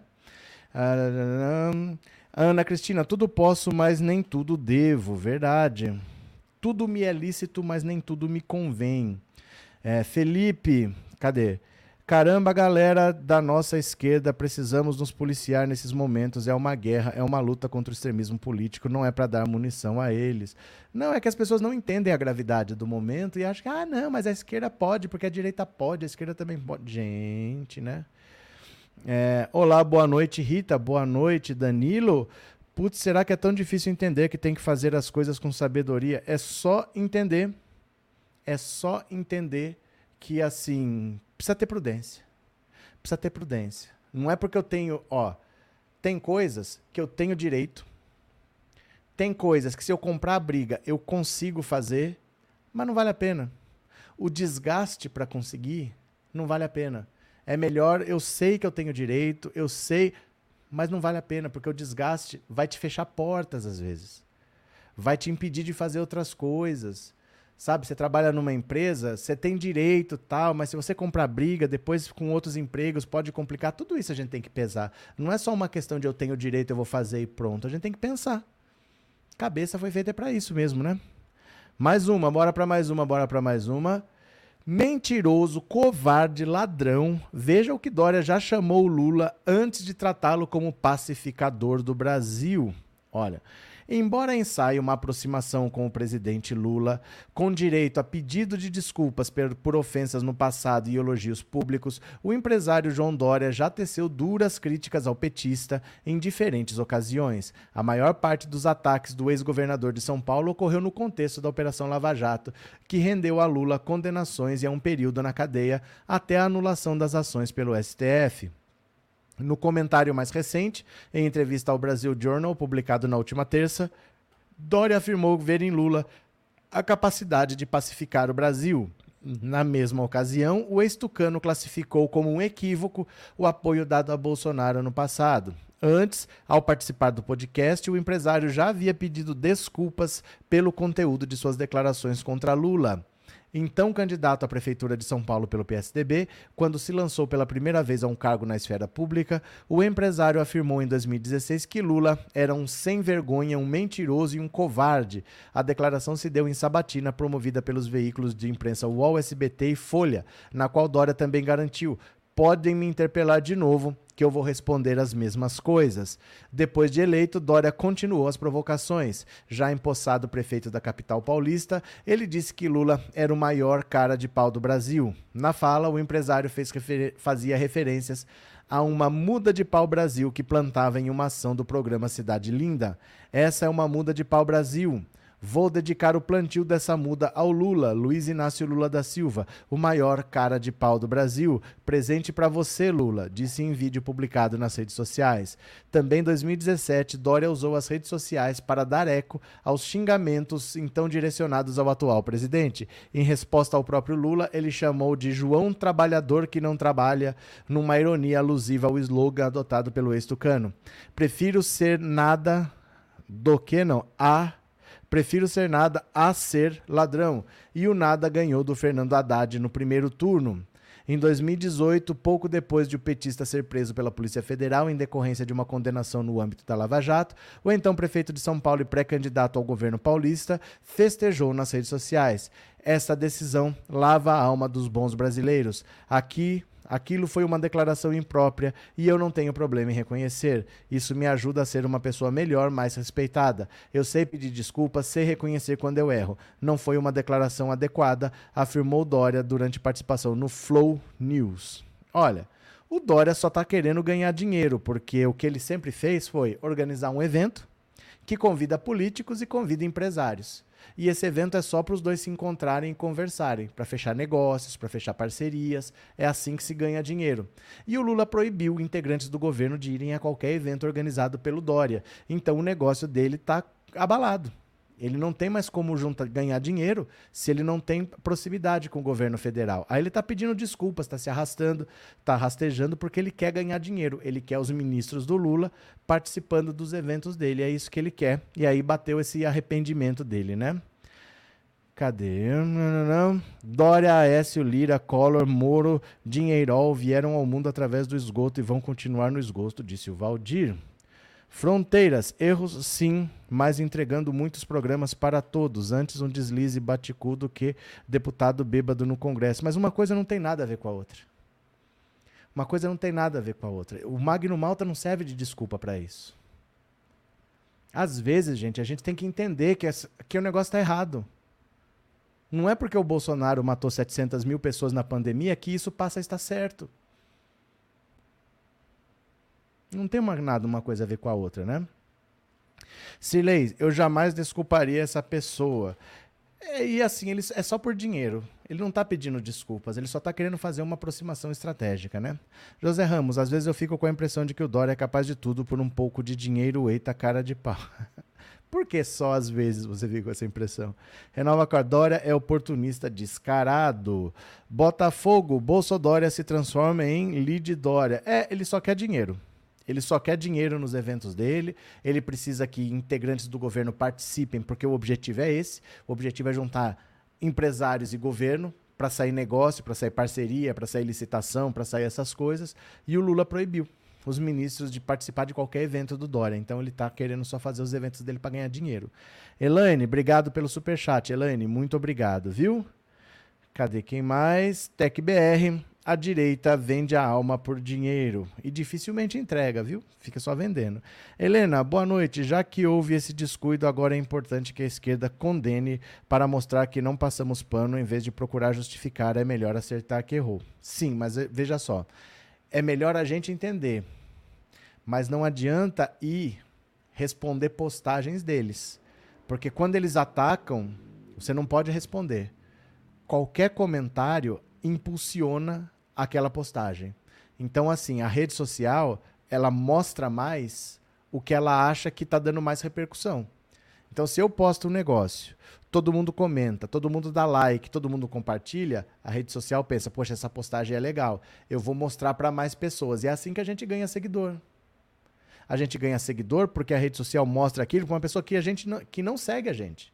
Ana Cristina, tudo posso, mas nem tudo devo, verdade. Tudo me é lícito, mas nem tudo me convém. É, Felipe, cadê? Caramba, galera da nossa esquerda, precisamos nos policiar nesses momentos. É uma guerra, é uma luta contra o extremismo político, não é para dar munição a eles. Não, é que as pessoas não entendem a gravidade do momento e acham que, ah, não, mas a esquerda pode, porque a direita pode, a esquerda também pode. Gente, né? É, olá, boa noite, Rita. Boa noite, Danilo. Putz, será que é tão difícil entender que tem que fazer as coisas com sabedoria? É só entender. É só entender que, assim, precisa ter prudência. Precisa ter prudência. Não é porque eu tenho, ó, tem coisas que eu tenho direito. Tem coisas que se eu comprar a briga eu consigo fazer, mas não vale a pena. O desgaste para conseguir não vale a pena. É melhor, eu sei que eu tenho direito, eu sei, mas não vale a pena, porque o desgaste vai te fechar portas às vezes. Vai te impedir de fazer outras coisas. Sabe, você trabalha numa empresa, você tem direito tal, mas se você comprar briga, depois com outros empregos pode complicar. Tudo isso a gente tem que pesar. Não é só uma questão de eu tenho direito, eu vou fazer e pronto. A gente tem que pensar. Cabeça foi feita para isso mesmo, né? Mais uma, bora para mais uma, bora para mais uma. Mentiroso, covarde, ladrão. Veja o que Dória já chamou Lula antes de tratá-lo como pacificador do Brasil. Olha, Embora ensaie uma aproximação com o presidente Lula, com direito a pedido de desculpas por, ofensas no passado e elogios públicos, o empresário João Dória já teceu duras críticas ao petista em diferentes ocasiões. A maior parte dos ataques do ex-governador de São Paulo ocorreu no contexto da Operação Lava Jato, que rendeu a Lula condenações e a um período na cadeia até a anulação das ações pelo STF. No comentário mais recente, em entrevista ao Brasil Journal, publicado na última terça, Dória afirmou ver em Lula a capacidade de pacificar o Brasil. Na mesma ocasião, o ex-tucano classificou como um equívoco o apoio dado a Bolsonaro no passado. Antes, ao participar do podcast, o empresário já havia pedido desculpas pelo conteúdo de suas declarações contra Lula então candidato à Prefeitura de São Paulo pelo PSDB, quando se lançou pela primeira vez a um cargo na esfera pública, o empresário afirmou em 2016 que Lula era um sem-vergonha, um mentiroso e um covarde. A declaração se deu em sabatina promovida pelos veículos de imprensa UOL, SBT e Folha, na qual Dória também garantiu: podem me interpelar de novo que eu vou responder as mesmas coisas. Depois de eleito, Dória continuou as provocações. Já empossado prefeito da capital paulista, ele disse que Lula era o maior cara de pau do Brasil. Na fala, o empresário refer fazia referências a uma muda de pau Brasil que plantava em uma ação do programa Cidade Linda. Essa é uma muda de pau Brasil. Vou dedicar o plantio dessa muda ao Lula, Luiz Inácio Lula da Silva, o maior cara de pau do Brasil. Presente para você, Lula, disse em vídeo publicado nas redes sociais. Também em 2017, Dória usou as redes sociais para dar eco aos xingamentos então direcionados ao atual presidente. Em resposta ao próprio Lula, ele chamou de João Trabalhador que não trabalha, numa ironia alusiva ao slogan adotado pelo ex-tucano. Prefiro ser nada do que não a Prefiro ser nada a ser ladrão. E o nada ganhou do Fernando Haddad no primeiro turno. Em 2018, pouco depois de o petista ser preso pela Polícia Federal em decorrência de uma condenação no âmbito da Lava Jato, o então prefeito de São Paulo e pré-candidato ao governo paulista festejou nas redes sociais. Essa decisão lava a alma dos bons brasileiros. Aqui Aquilo foi uma declaração imprópria e eu não tenho problema em reconhecer. Isso me ajuda a ser uma pessoa melhor, mais respeitada. Eu sei pedir desculpas, sei reconhecer quando eu erro. Não foi uma declaração adequada, afirmou Dória durante participação no Flow News. Olha, o Dória só está querendo ganhar dinheiro, porque o que ele sempre fez foi organizar um evento que convida políticos e convida empresários. E esse evento é só para os dois se encontrarem e conversarem, para fechar negócios, para fechar parcerias. É assim que se ganha dinheiro. E o Lula proibiu integrantes do governo de irem a qualquer evento organizado pelo Dória. Então o negócio dele está abalado. Ele não tem mais como juntar, ganhar dinheiro se ele não tem proximidade com o governo federal. Aí ele está pedindo desculpas, está se arrastando, está rastejando porque ele quer ganhar dinheiro. Ele quer os ministros do Lula participando dos eventos dele. É isso que ele quer. E aí bateu esse arrependimento dele, né? Cadê? Dória, Aécio, Lira, Collor, Moro, Dinheirol vieram ao mundo através do esgoto e vão continuar no esgoto, disse o Valdir. Fronteiras, erros sim, mas entregando muitos programas para todos. Antes um deslize baticu do que deputado bêbado no Congresso. Mas uma coisa não tem nada a ver com a outra. Uma coisa não tem nada a ver com a outra. O Magno Malta não serve de desculpa para isso. Às vezes, gente, a gente tem que entender que, essa, que o negócio está errado. Não é porque o Bolsonaro matou 700 mil pessoas na pandemia que isso passa a estar certo. Não tem uma, nada uma coisa a ver com a outra, né? Sirlei, eu jamais desculparia essa pessoa. É, e assim, ele, é só por dinheiro. Ele não está pedindo desculpas, ele só está querendo fazer uma aproximação estratégica, né? José Ramos, às vezes eu fico com a impressão de que o Dória é capaz de tudo por um pouco de dinheiro, eita cara de pau. por que só às vezes você fica com essa impressão? Renova Cordória é oportunista descarado. Botafogo, Bolsodória se transforma em Lid Dória. É, ele só quer dinheiro. Ele só quer dinheiro nos eventos dele, ele precisa que integrantes do governo participem, porque o objetivo é esse: o objetivo é juntar empresários e governo para sair negócio, para sair parceria, para sair licitação, para sair essas coisas. E o Lula proibiu os ministros de participar de qualquer evento do Dória. Então ele está querendo só fazer os eventos dele para ganhar dinheiro. Elaine, obrigado pelo superchat. Elaine, muito obrigado, viu? Cadê quem mais? TecBR. A direita vende a alma por dinheiro e dificilmente entrega, viu? Fica só vendendo. Helena, boa noite. Já que houve esse descuido, agora é importante que a esquerda condene para mostrar que não passamos pano em vez de procurar justificar. É melhor acertar que errou. Sim, mas eh, veja só. É melhor a gente entender. Mas não adianta ir responder postagens deles. Porque quando eles atacam, você não pode responder. Qualquer comentário impulsiona aquela postagem. Então, assim, a rede social, ela mostra mais o que ela acha que está dando mais repercussão. Então, se eu posto um negócio, todo mundo comenta, todo mundo dá like, todo mundo compartilha, a rede social pensa, poxa, essa postagem é legal, eu vou mostrar para mais pessoas. E é assim que a gente ganha seguidor. A gente ganha seguidor porque a rede social mostra aquilo para uma pessoa que a gente não, que não segue a gente.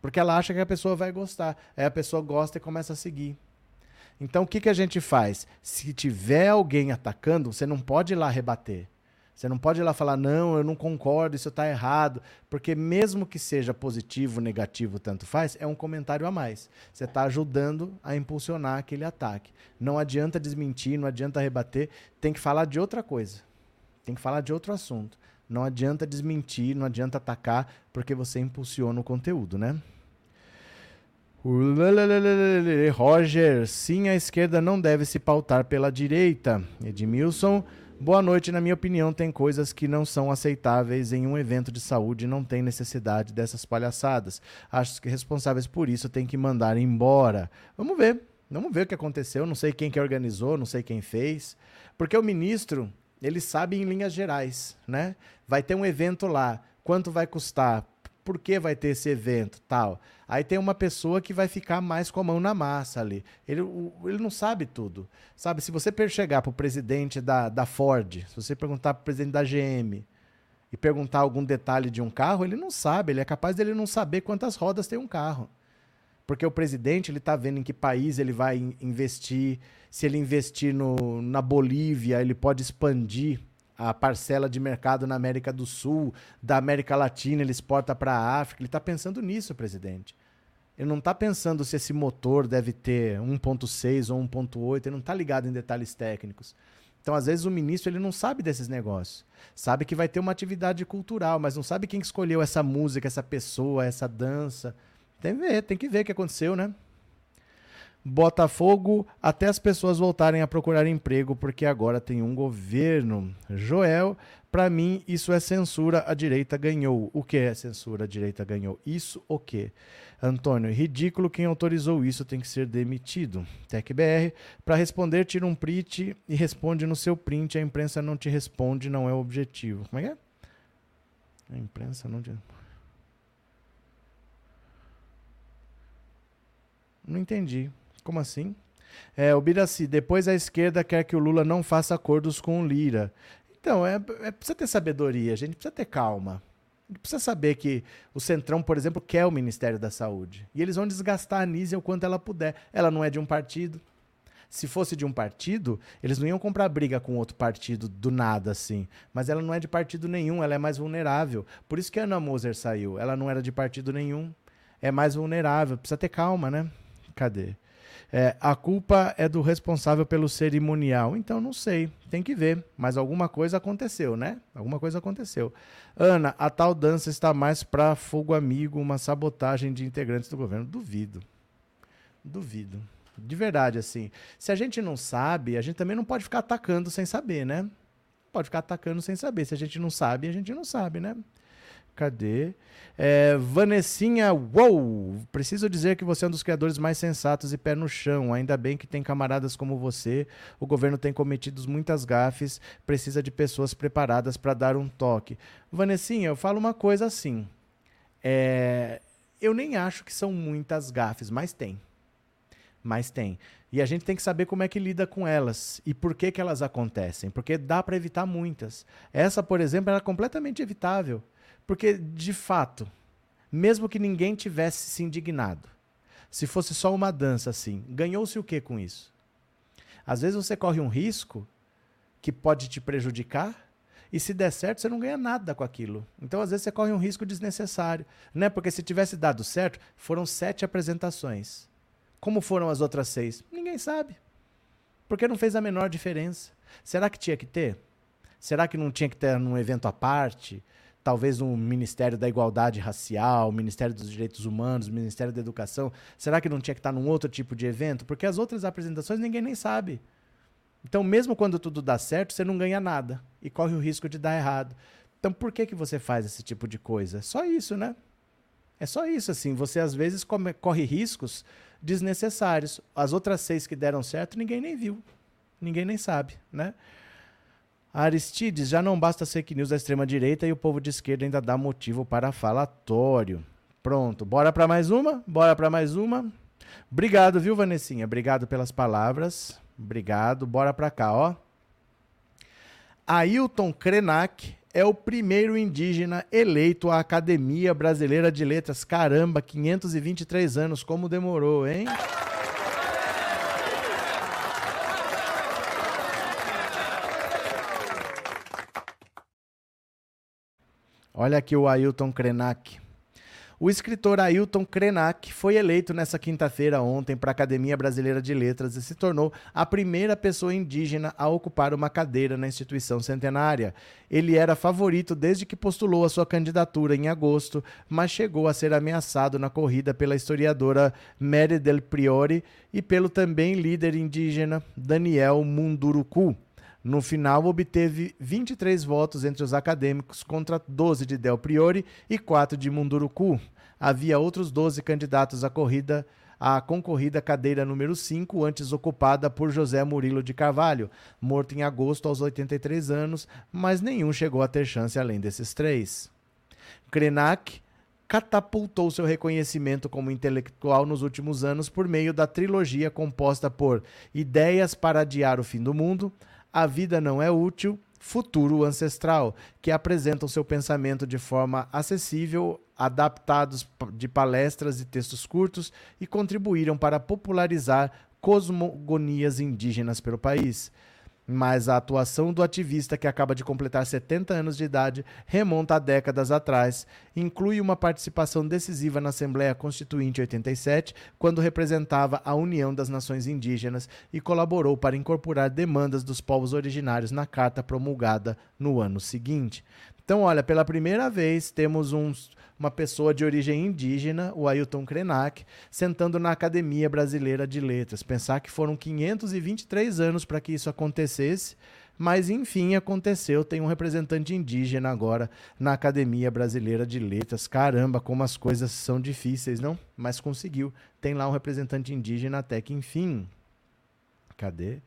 Porque ela acha que a pessoa vai gostar. Aí a pessoa gosta e começa a seguir. Então, o que, que a gente faz? Se tiver alguém atacando, você não pode ir lá rebater. Você não pode ir lá falar, não, eu não concordo, isso está errado. Porque mesmo que seja positivo, negativo, tanto faz, é um comentário a mais. Você está ajudando a impulsionar aquele ataque. Não adianta desmentir, não adianta rebater, tem que falar de outra coisa. Tem que falar de outro assunto. Não adianta desmentir, não adianta atacar, porque você impulsiona o conteúdo, né? Roger, sim, a esquerda não deve se pautar pela direita. Edmilson, boa noite. Na minha opinião, tem coisas que não são aceitáveis em um evento de saúde não tem necessidade dessas palhaçadas. Acho que responsáveis por isso têm que mandar embora. Vamos ver. Vamos ver o que aconteceu. Não sei quem que organizou, não sei quem fez. Porque o ministro, ele sabe em linhas gerais, né? Vai ter um evento lá. Quanto vai custar? Por que vai ter esse evento, tal. Aí tem uma pessoa que vai ficar mais com a mão na massa ali. Ele, ele não sabe tudo. Sabe, se você chegar para o presidente da, da Ford, se você perguntar para o presidente da GM e perguntar algum detalhe de um carro, ele não sabe. Ele é capaz dele não saber quantas rodas tem um carro. Porque o presidente ele está vendo em que país ele vai investir. Se ele investir no, na Bolívia, ele pode expandir a parcela de mercado na América do Sul, da América Latina, ele exporta para a África. Ele está pensando nisso, presidente. Ele não está pensando se esse motor deve ter 1.6 ou 1.8, ele não está ligado em detalhes técnicos. Então, às vezes, o ministro ele não sabe desses negócios. Sabe que vai ter uma atividade cultural, mas não sabe quem escolheu essa música, essa pessoa, essa dança. Tem que ver, tem que ver o que aconteceu, né? Botafogo até as pessoas voltarem a procurar emprego porque agora tem um governo. Joel, para mim isso é censura, a direita ganhou. O que é censura, a direita ganhou? Isso o quê? Antônio, ridículo, quem autorizou isso tem que ser demitido. TecBR, para responder, tira um print e responde no seu print, a imprensa não te responde, não é o objetivo. Como é que é? A imprensa não te... Não entendi. Como assim? É, o Biraci, depois a esquerda quer que o Lula não faça acordos com o Lira. Então, é, é, precisa ter sabedoria, a gente precisa ter calma. A gente precisa saber que o Centrão, por exemplo, quer o Ministério da Saúde. E eles vão desgastar a Nízia o quanto ela puder. Ela não é de um partido. Se fosse de um partido, eles não iam comprar briga com outro partido do nada, assim. Mas ela não é de partido nenhum, ela é mais vulnerável. Por isso que a Ana Moser saiu. Ela não era de partido nenhum. É mais vulnerável. Precisa ter calma, né? Cadê? É, a culpa é do responsável pelo cerimonial. Então, não sei, tem que ver. Mas alguma coisa aconteceu, né? Alguma coisa aconteceu. Ana, a tal dança está mais para fogo amigo, uma sabotagem de integrantes do governo. Duvido. Duvido. De verdade, assim. Se a gente não sabe, a gente também não pode ficar atacando sem saber, né? Pode ficar atacando sem saber. Se a gente não sabe, a gente não sabe, né? Cadê? É, Vanessinha, uou! Preciso dizer que você é um dos criadores mais sensatos e pé no chão. Ainda bem que tem camaradas como você. O governo tem cometido muitas gafes. Precisa de pessoas preparadas para dar um toque. Vanessinha, eu falo uma coisa assim. É, eu nem acho que são muitas gafes, mas tem. Mas tem. E a gente tem que saber como é que lida com elas e por que, que elas acontecem. Porque dá para evitar muitas. Essa, por exemplo, era completamente evitável. Porque, de fato, mesmo que ninguém tivesse se indignado, se fosse só uma dança assim, ganhou-se o que com isso? Às vezes você corre um risco que pode te prejudicar e se der certo, você não ganha nada com aquilo. Então, às vezes, você corre um risco desnecessário. Né? Porque se tivesse dado certo, foram sete apresentações. Como foram as outras seis? Ninguém sabe. Porque não fez a menor diferença. Será que tinha que ter? Será que não tinha que ter num evento à parte? Talvez um Ministério da Igualdade Racial, Ministério dos Direitos Humanos, Ministério da Educação. Será que não tinha que estar num outro tipo de evento? Porque as outras apresentações ninguém nem sabe. Então, mesmo quando tudo dá certo, você não ganha nada e corre o risco de dar errado. Então, por que, que você faz esse tipo de coisa? Só isso, né? É só isso, assim. Você às vezes come, corre riscos desnecessários. As outras seis que deram certo, ninguém nem viu. Ninguém nem sabe, né? Aristides, já não basta fake news da extrema-direita e o povo de esquerda ainda dá motivo para falatório. Pronto, bora para mais uma? Bora para mais uma? Obrigado, viu, Vanessinha? Obrigado pelas palavras. Obrigado. Bora para cá, ó. Ailton Krenak é o primeiro indígena eleito à Academia Brasileira de Letras. Caramba, 523 anos, como demorou, hein? Olha aqui o Ailton Krenak. O escritor Ailton Krenak foi eleito nessa quinta-feira ontem para a Academia Brasileira de Letras e se tornou a primeira pessoa indígena a ocupar uma cadeira na instituição centenária. Ele era favorito desde que postulou a sua candidatura em agosto, mas chegou a ser ameaçado na corrida pela historiadora Mary Del Priori e pelo também líder indígena Daniel Munduruku. No final, obteve 23 votos entre os acadêmicos contra 12 de Del Priori e 4 de Munduruku. Havia outros 12 candidatos à corrida à concorrida cadeira número 5, antes ocupada por José Murilo de Carvalho, morto em agosto aos 83 anos, mas nenhum chegou a ter chance além desses três. Krenak catapultou seu reconhecimento como intelectual nos últimos anos por meio da trilogia composta por Ideias para Adiar o Fim do Mundo, a Vida Não É Útil, Futuro Ancestral, que apresentam seu pensamento de forma acessível, adaptados de palestras e textos curtos e contribuíram para popularizar cosmogonias indígenas pelo país mas a atuação do ativista, que acaba de completar 70 anos de idade, remonta a décadas atrás. Inclui uma participação decisiva na Assembleia Constituinte 87, quando representava a União das Nações Indígenas e colaborou para incorporar demandas dos povos originários na carta promulgada no ano seguinte. Então, olha, pela primeira vez temos uns uma pessoa de origem indígena, o Ailton Krenak, sentando na Academia Brasileira de Letras. Pensar que foram 523 anos para que isso acontecesse, mas enfim aconteceu. Tem um representante indígena agora na Academia Brasileira de Letras. Caramba, como as coisas são difíceis, não? Mas conseguiu. Tem lá um representante indígena até que enfim. Cadê?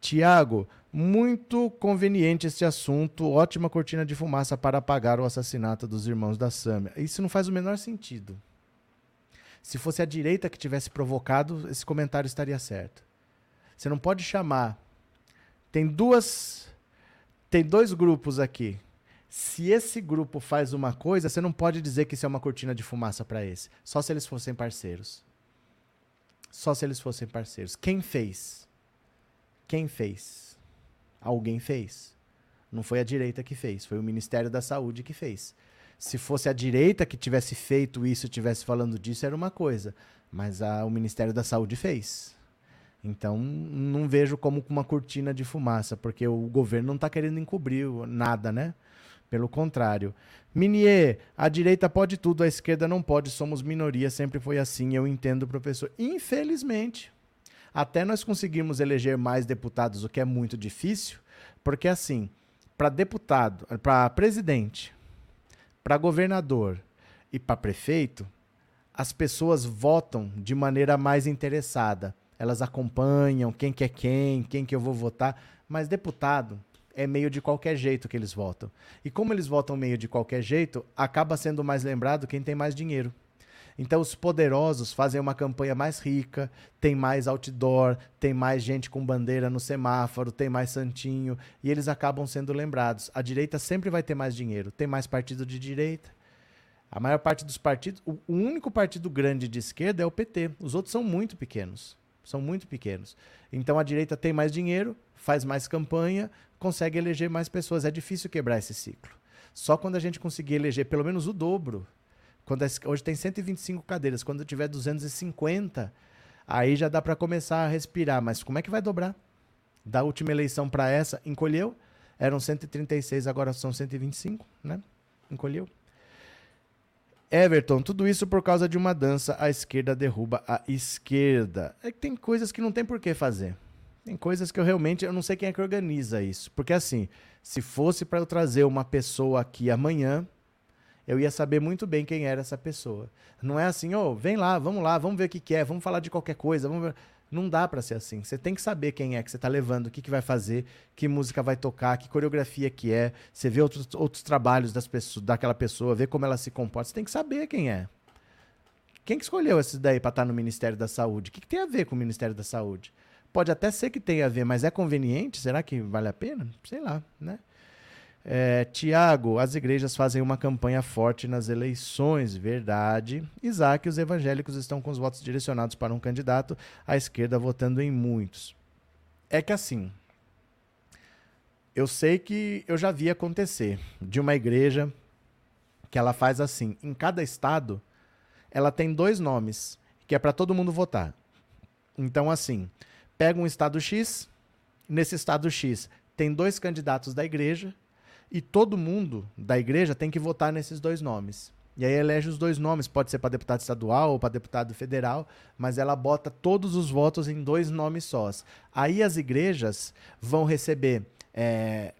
Tiago, muito conveniente este assunto. Ótima cortina de fumaça para apagar o assassinato dos irmãos da Sâmia. Isso não faz o menor sentido. Se fosse a direita que tivesse provocado, esse comentário estaria certo. Você não pode chamar. Tem duas. Tem dois grupos aqui. Se esse grupo faz uma coisa, você não pode dizer que isso é uma cortina de fumaça para esse. Só se eles fossem parceiros. Só se eles fossem parceiros. Quem fez? Quem fez? Alguém fez. Não foi a direita que fez, foi o Ministério da Saúde que fez. Se fosse a direita que tivesse feito isso, tivesse falando disso, era uma coisa. Mas a, o Ministério da Saúde fez. Então, não vejo como uma cortina de fumaça, porque o governo não está querendo encobrir nada, né? Pelo contrário. Minier, a direita pode tudo, a esquerda não pode, somos minoria, sempre foi assim, eu entendo, professor. Infelizmente, até nós conseguirmos eleger mais deputados, o que é muito difícil, porque assim, para deputado, para presidente, para governador e para prefeito, as pessoas votam de maneira mais interessada. Elas acompanham quem que é quem, quem que eu vou votar, mas deputado é meio de qualquer jeito que eles votam. E como eles votam meio de qualquer jeito, acaba sendo mais lembrado quem tem mais dinheiro. Então os poderosos fazem uma campanha mais rica, tem mais outdoor, tem mais gente com bandeira no semáforo, tem mais santinho e eles acabam sendo lembrados. A direita sempre vai ter mais dinheiro, tem mais partido de direita. A maior parte dos partidos, o único partido grande de esquerda é o PT. Os outros são muito pequenos. São muito pequenos. Então a direita tem mais dinheiro, faz mais campanha, consegue eleger mais pessoas. É difícil quebrar esse ciclo. Só quando a gente conseguir eleger pelo menos o dobro quando hoje tem 125 cadeiras, quando tiver 250, Aí já dá para começar a respirar, mas como é que vai dobrar? Da última eleição para essa, encolheu? Eram 136, agora são 125, né? Encolheu. Everton, tudo isso por causa de uma dança, a esquerda derruba a esquerda. É que tem coisas que não tem por que fazer. Tem coisas que eu realmente eu não sei quem é que organiza isso. Porque assim, se fosse para eu trazer uma pessoa aqui amanhã, eu ia saber muito bem quem era essa pessoa. Não é assim, ô, oh, vem lá, vamos lá, vamos ver o que, que é, vamos falar de qualquer coisa, vamos ver. Não dá para ser assim. Você tem que saber quem é que você está levando, o que, que vai fazer, que música vai tocar, que coreografia que é. Você vê outros, outros trabalhos das pessoas, daquela pessoa, vê como ela se comporta. Você tem que saber quem é. Quem que escolheu esse daí para estar tá no Ministério da Saúde? O que, que tem a ver com o Ministério da Saúde? Pode até ser que tenha a ver, mas é conveniente? Será que vale a pena? Sei lá, né? É, Tiago, as igrejas fazem uma campanha forte nas eleições, verdade. Isaac, os evangélicos estão com os votos direcionados para um candidato, a esquerda votando em muitos. É que assim, eu sei que eu já vi acontecer de uma igreja que ela faz assim, em cada estado, ela tem dois nomes, que é para todo mundo votar. Então, assim, pega um estado X, nesse estado X tem dois candidatos da igreja, e todo mundo da igreja tem que votar nesses dois nomes. E aí elege os dois nomes, pode ser para deputado estadual ou para deputado federal, mas ela bota todos os votos em dois nomes sós. Aí as igrejas vão receber é,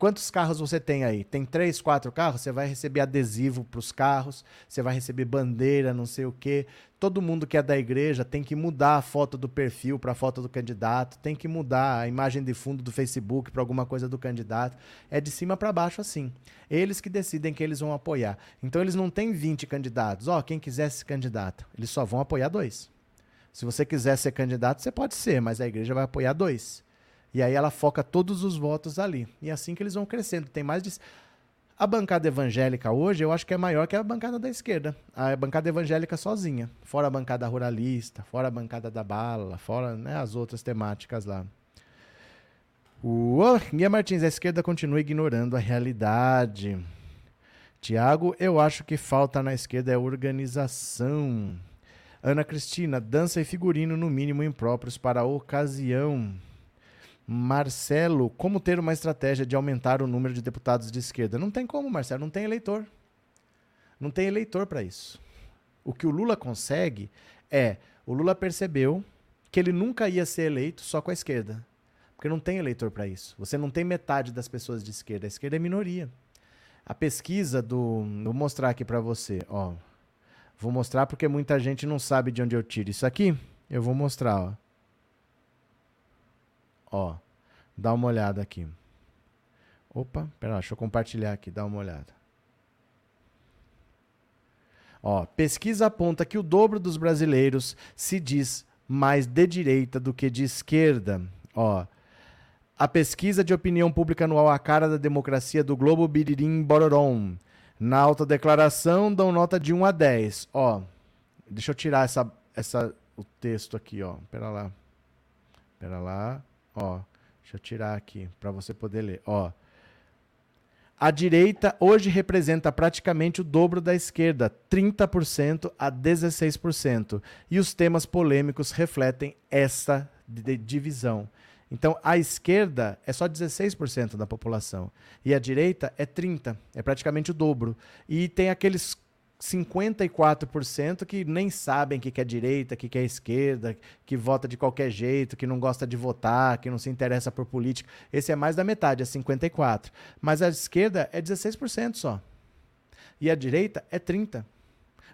Quantos carros você tem aí? Tem três, quatro carros? Você vai receber adesivo para os carros, você vai receber bandeira, não sei o quê. Todo mundo que é da igreja tem que mudar a foto do perfil para a foto do candidato, tem que mudar a imagem de fundo do Facebook para alguma coisa do candidato. É de cima para baixo assim. Eles que decidem que eles vão apoiar. Então eles não têm 20 candidatos. Ó, oh, quem quiser se candidato, eles só vão apoiar dois. Se você quiser ser candidato, você pode ser, mas a igreja vai apoiar dois. E aí ela foca todos os votos ali. E é assim que eles vão crescendo. Tem mais de. A bancada evangélica hoje, eu acho que é maior que a bancada da esquerda. A bancada evangélica sozinha. Fora a bancada ruralista, fora a bancada da bala, fora né, as outras temáticas lá. O Guia Martins, a esquerda continua ignorando a realidade. Tiago, eu acho que falta na esquerda é organização. Ana Cristina, dança e figurino no mínimo impróprios para a ocasião. Marcelo, como ter uma estratégia de aumentar o número de deputados de esquerda? Não tem como, Marcelo, não tem eleitor. Não tem eleitor para isso. O que o Lula consegue é, o Lula percebeu que ele nunca ia ser eleito só com a esquerda. Porque não tem eleitor para isso. Você não tem metade das pessoas de esquerda. A esquerda é minoria. A pesquisa do. Vou mostrar aqui para você. Ó. Vou mostrar porque muita gente não sabe de onde eu tiro isso aqui. Eu vou mostrar. Ó. Ó, dá uma olhada aqui. Opa, pera lá, deixa eu compartilhar aqui, dá uma olhada. Ó, pesquisa aponta que o dobro dos brasileiros se diz mais de direita do que de esquerda. Ó, a pesquisa de opinião pública anual A Cara da Democracia do Globo Biririm Bororom. Na autodeclaração dão nota de 1 a 10. Ó, deixa eu tirar essa, essa, o texto aqui, ó. Pera lá. Pera lá. Ó, deixa eu tirar aqui para você poder ler. Ó, a direita hoje representa praticamente o dobro da esquerda, 30% a 16%. E os temas polêmicos refletem essa divisão. Então, a esquerda é só 16% da população e a direita é 30%, é praticamente o dobro. E tem aqueles 54% que nem sabem o que é direita, o que é esquerda, que vota de qualquer jeito, que não gosta de votar, que não se interessa por política. Esse é mais da metade, é 54%. Mas a esquerda é 16% só. E a direita é 30%.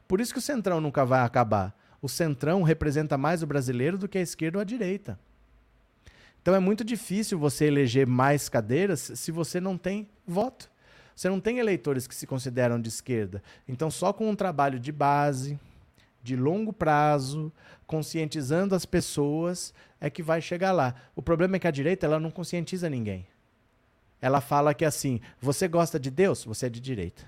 Por isso que o centrão nunca vai acabar. O centrão representa mais o brasileiro do que a esquerda ou a direita. Então é muito difícil você eleger mais cadeiras se você não tem voto. Você não tem eleitores que se consideram de esquerda. Então, só com um trabalho de base, de longo prazo, conscientizando as pessoas, é que vai chegar lá. O problema é que a direita ela não conscientiza ninguém. Ela fala que assim, você gosta de Deus? Você é de direita.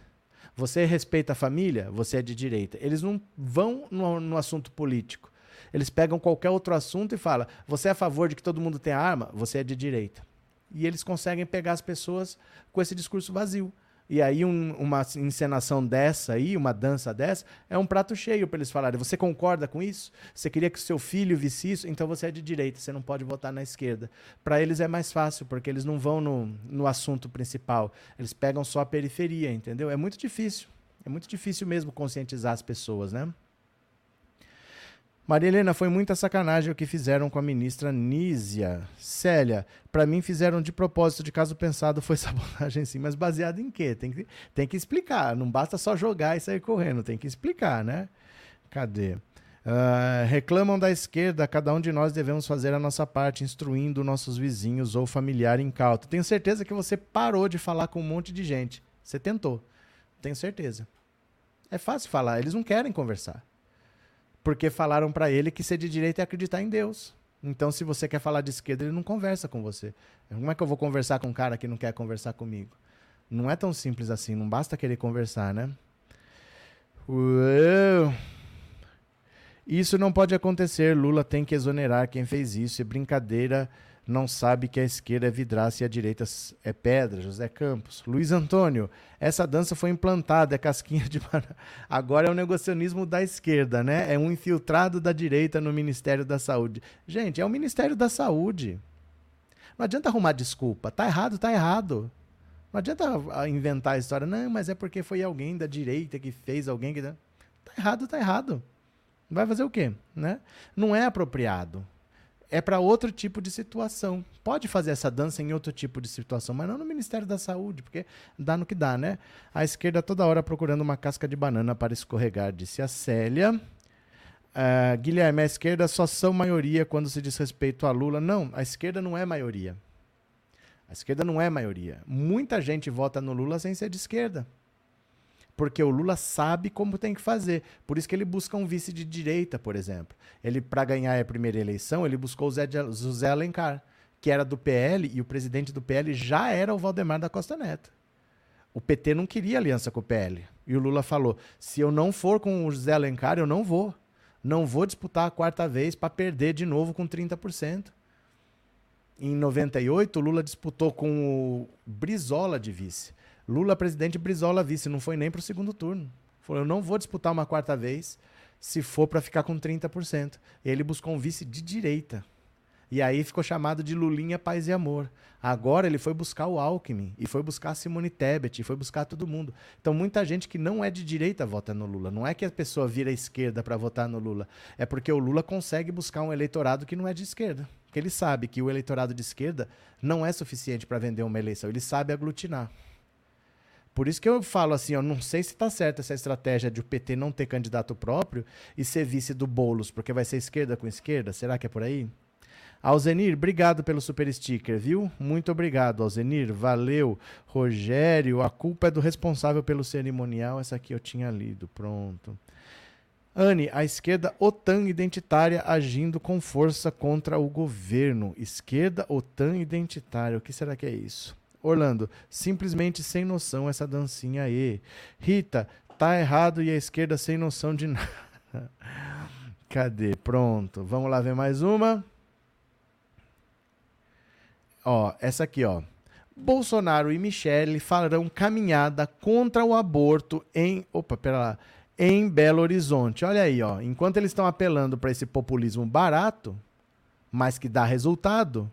Você respeita a família? Você é de direita. Eles não vão no, no assunto político. Eles pegam qualquer outro assunto e falam: você é a favor de que todo mundo tenha arma? Você é de direita. E eles conseguem pegar as pessoas com esse discurso vazio. E aí um, uma encenação dessa aí, uma dança dessa, é um prato cheio para eles falarem. Você concorda com isso? Você queria que o seu filho visse isso? Então você é de direita, você não pode votar na esquerda. Para eles é mais fácil, porque eles não vão no, no assunto principal. Eles pegam só a periferia, entendeu? É muito difícil. É muito difícil mesmo conscientizar as pessoas, né? Maria Helena, foi muita sacanagem o que fizeram com a ministra Nízia. Célia, para mim fizeram de propósito, de caso pensado, foi sabotagem sim, mas baseado em quê? Tem que, tem que explicar, não basta só jogar e sair correndo, tem que explicar, né? Cadê? Uh, reclamam da esquerda, cada um de nós devemos fazer a nossa parte, instruindo nossos vizinhos ou familiar incauto. Tenho certeza que você parou de falar com um monte de gente. Você tentou. Tenho certeza. É fácil falar, eles não querem conversar porque falaram para ele que ser de direita é acreditar em Deus. Então, se você quer falar de esquerda, ele não conversa com você. Como é que eu vou conversar com um cara que não quer conversar comigo? Não é tão simples assim, não basta querer conversar, né? Isso não pode acontecer. Lula tem que exonerar quem fez isso. É brincadeira não sabe que a esquerda é vidraça e a direita é pedra, José Campos. Luiz Antônio, essa dança foi implantada, é casquinha de banana. Agora é o negocionismo da esquerda, né? É um infiltrado da direita no Ministério da Saúde. Gente, é o Ministério da Saúde. Não adianta arrumar desculpa. Tá errado, tá errado. Não adianta inventar a história. Não, mas é porque foi alguém da direita que fez, alguém que. Tá errado, tá errado. Vai fazer o quê? Né? Não é apropriado é para outro tipo de situação. Pode fazer essa dança em outro tipo de situação, mas não no Ministério da Saúde, porque dá no que dá, né? A esquerda toda hora procurando uma casca de banana para escorregar, disse a Célia. Uh, Guilherme, a esquerda só são maioria quando se diz respeito a Lula. Não, a esquerda não é maioria. A esquerda não é maioria. Muita gente vota no Lula sem ser de esquerda porque o Lula sabe como tem que fazer. Por isso que ele busca um vice de direita, por exemplo. Ele, para ganhar a primeira eleição, ele buscou o Zé, José Alencar, que era do PL, e o presidente do PL já era o Valdemar da Costa Neto. O PT não queria aliança com o PL. E o Lula falou: se eu não for com o José Alencar, eu não vou. Não vou disputar a quarta vez para perder de novo com 30%. Em 98, o Lula disputou com o Brizola de vice. Lula presidente, Brizola vice, não foi nem para o segundo turno. Falou, eu não vou disputar uma quarta vez se for para ficar com 30%. E ele buscou um vice de direita. E aí ficou chamado de Lulinha Paz e Amor. Agora ele foi buscar o Alckmin, e foi buscar a Simone Tebet, e foi buscar todo mundo. Então muita gente que não é de direita vota no Lula. Não é que a pessoa vira esquerda para votar no Lula. É porque o Lula consegue buscar um eleitorado que não é de esquerda. Porque ele sabe que o eleitorado de esquerda não é suficiente para vender uma eleição. Ele sabe aglutinar. Por isso que eu falo assim, eu não sei se está certa essa estratégia de o PT não ter candidato próprio e ser vice do Bolos, porque vai ser esquerda com esquerda. Será que é por aí? Alzenir, obrigado pelo super sticker, viu? Muito obrigado, Alzenir. Valeu. Rogério, a culpa é do responsável pelo cerimonial. Essa aqui eu tinha lido. Pronto. Anne, a esquerda OTAN identitária agindo com força contra o governo. Esquerda OTAN identitária. O que será que é isso? Orlando, simplesmente sem noção essa dancinha aí. Rita, tá errado e a esquerda sem noção de nada. Cadê? Pronto. Vamos lá ver mais uma. Ó, essa aqui, ó. Bolsonaro e Michele farão caminhada contra o aborto em, opa, pera lá, em Belo Horizonte. Olha aí, ó. Enquanto eles estão apelando para esse populismo barato, mas que dá resultado,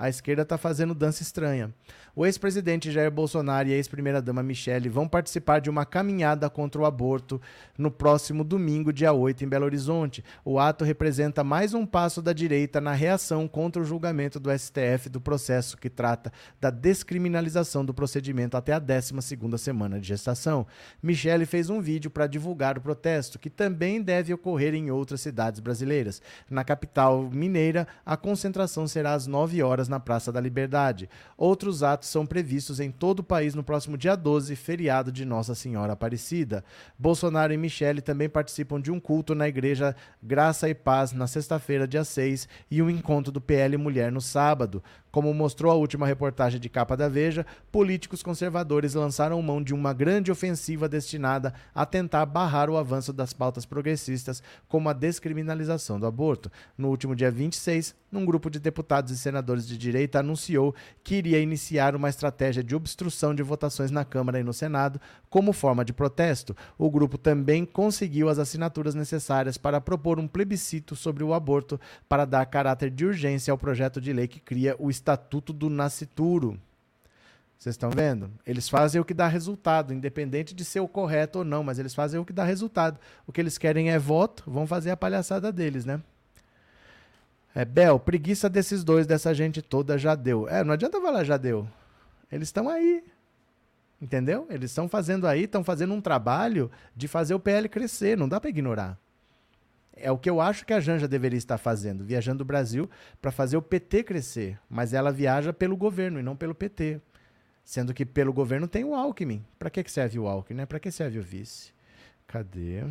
a esquerda está fazendo dança estranha. O ex-presidente Jair Bolsonaro e a ex-primeira-dama Michele vão participar de uma caminhada contra o aborto no próximo domingo, dia 8, em Belo Horizonte. O ato representa mais um passo da direita na reação contra o julgamento do STF do processo que trata da descriminalização do procedimento até a 12ª semana de gestação. Michele fez um vídeo para divulgar o protesto, que também deve ocorrer em outras cidades brasileiras. Na capital mineira, a concentração será às 9 horas na Praça da Liberdade. Outros atos são previstos em todo o país no próximo dia 12, feriado de Nossa Senhora Aparecida. Bolsonaro e Michele também participam de um culto na igreja Graça e Paz na sexta-feira, dia 6, e um encontro do PL Mulher no sábado. Como mostrou a última reportagem de capa da Veja, políticos conservadores lançaram mão de uma grande ofensiva destinada a tentar barrar o avanço das pautas progressistas, como a descriminalização do aborto. No último dia 26, num grupo de deputados e senadores de direita anunciou que iria iniciar uma estratégia de obstrução de votações na Câmara e no Senado como forma de protesto. O grupo também conseguiu as assinaturas necessárias para propor um plebiscito sobre o aborto para dar caráter de urgência ao projeto de lei que cria o Estatuto do Nascituro. Vocês estão vendo? Eles fazem o que dá resultado, independente de ser o correto ou não, mas eles fazem o que dá resultado. O que eles querem é voto, vão fazer a palhaçada deles, né? É, Bel, preguiça desses dois, dessa gente toda já deu. É, não adianta falar já deu. Eles estão aí. Entendeu? Eles estão fazendo aí, estão fazendo um trabalho de fazer o PL crescer, não dá para ignorar. É o que eu acho que a Janja deveria estar fazendo, viajando o Brasil para fazer o PT crescer, mas ela viaja pelo governo e não pelo PT. Sendo que pelo governo tem o Alckmin. Para que, serve o Alckmin? Né? Para que serve o vice? Cadê?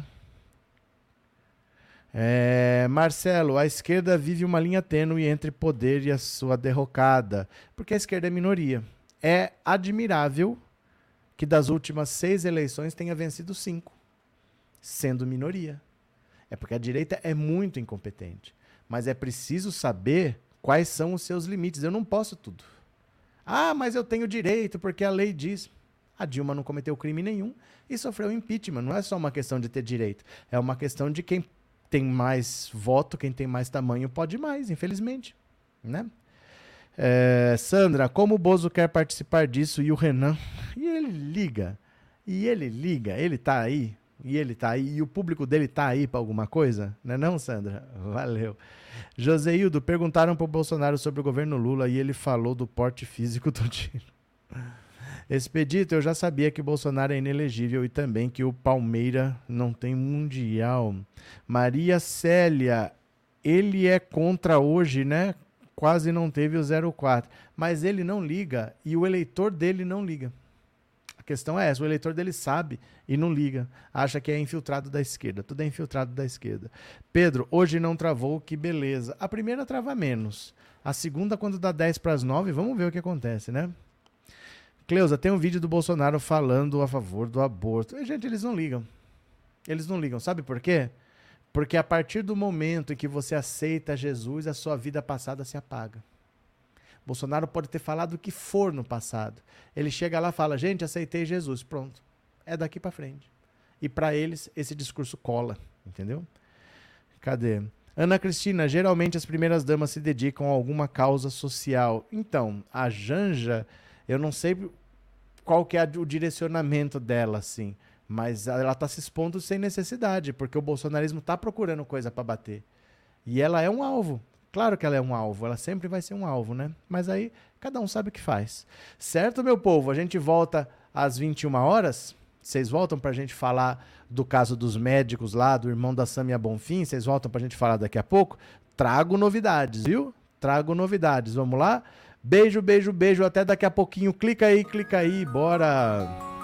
É, Marcelo, a esquerda vive uma linha tênue entre poder e a sua derrocada, porque a esquerda é minoria. É admirável que das últimas seis eleições tenha vencido cinco, sendo minoria. É porque a direita é muito incompetente. Mas é preciso saber quais são os seus limites. Eu não posso tudo. Ah, mas eu tenho direito porque a lei diz. A Dilma não cometeu crime nenhum e sofreu impeachment. Não é só uma questão de ter direito, é uma questão de quem tem mais voto, quem tem mais tamanho pode mais, infelizmente, né? É, Sandra, como o Bozo quer participar disso e o Renan? E ele liga, e ele liga, ele tá aí, e ele tá aí, e o público dele tá aí para alguma coisa, né não, Sandra? Valeu. Joseildo, perguntaram para Bolsonaro sobre o governo Lula e ele falou do porte físico do tiro. Expedito, eu já sabia que Bolsonaro é inelegível e também que o Palmeira não tem mundial. Maria Célia, ele é contra hoje, né? Quase não teve o 04. Mas ele não liga e o eleitor dele não liga questão é essa: o eleitor dele sabe e não liga, acha que é infiltrado da esquerda. Tudo é infiltrado da esquerda. Pedro, hoje não travou, que beleza. A primeira trava menos. A segunda, quando dá 10 para as 9, vamos ver o que acontece, né? Cleusa, tem um vídeo do Bolsonaro falando a favor do aborto. E, gente, eles não ligam. Eles não ligam. Sabe por quê? Porque a partir do momento em que você aceita Jesus, a sua vida passada se apaga. Bolsonaro pode ter falado o que for no passado. Ele chega lá e fala: gente, aceitei Jesus. Pronto. É daqui para frente. E para eles, esse discurso cola. Entendeu? Cadê? Ana Cristina, geralmente as primeiras damas se dedicam a alguma causa social. Então, a Janja, eu não sei qual que é o direcionamento dela, assim, mas ela está se expondo sem necessidade, porque o bolsonarismo está procurando coisa para bater. E ela é um alvo. Claro que ela é um alvo, ela sempre vai ser um alvo, né? Mas aí cada um sabe o que faz. Certo, meu povo? A gente volta às 21 horas. Vocês voltam para a gente falar do caso dos médicos lá, do irmão da Samia Bonfim. Vocês voltam para a gente falar daqui a pouco. Trago novidades, viu? Trago novidades. Vamos lá? Beijo, beijo, beijo. Até daqui a pouquinho. Clica aí, clica aí. Bora!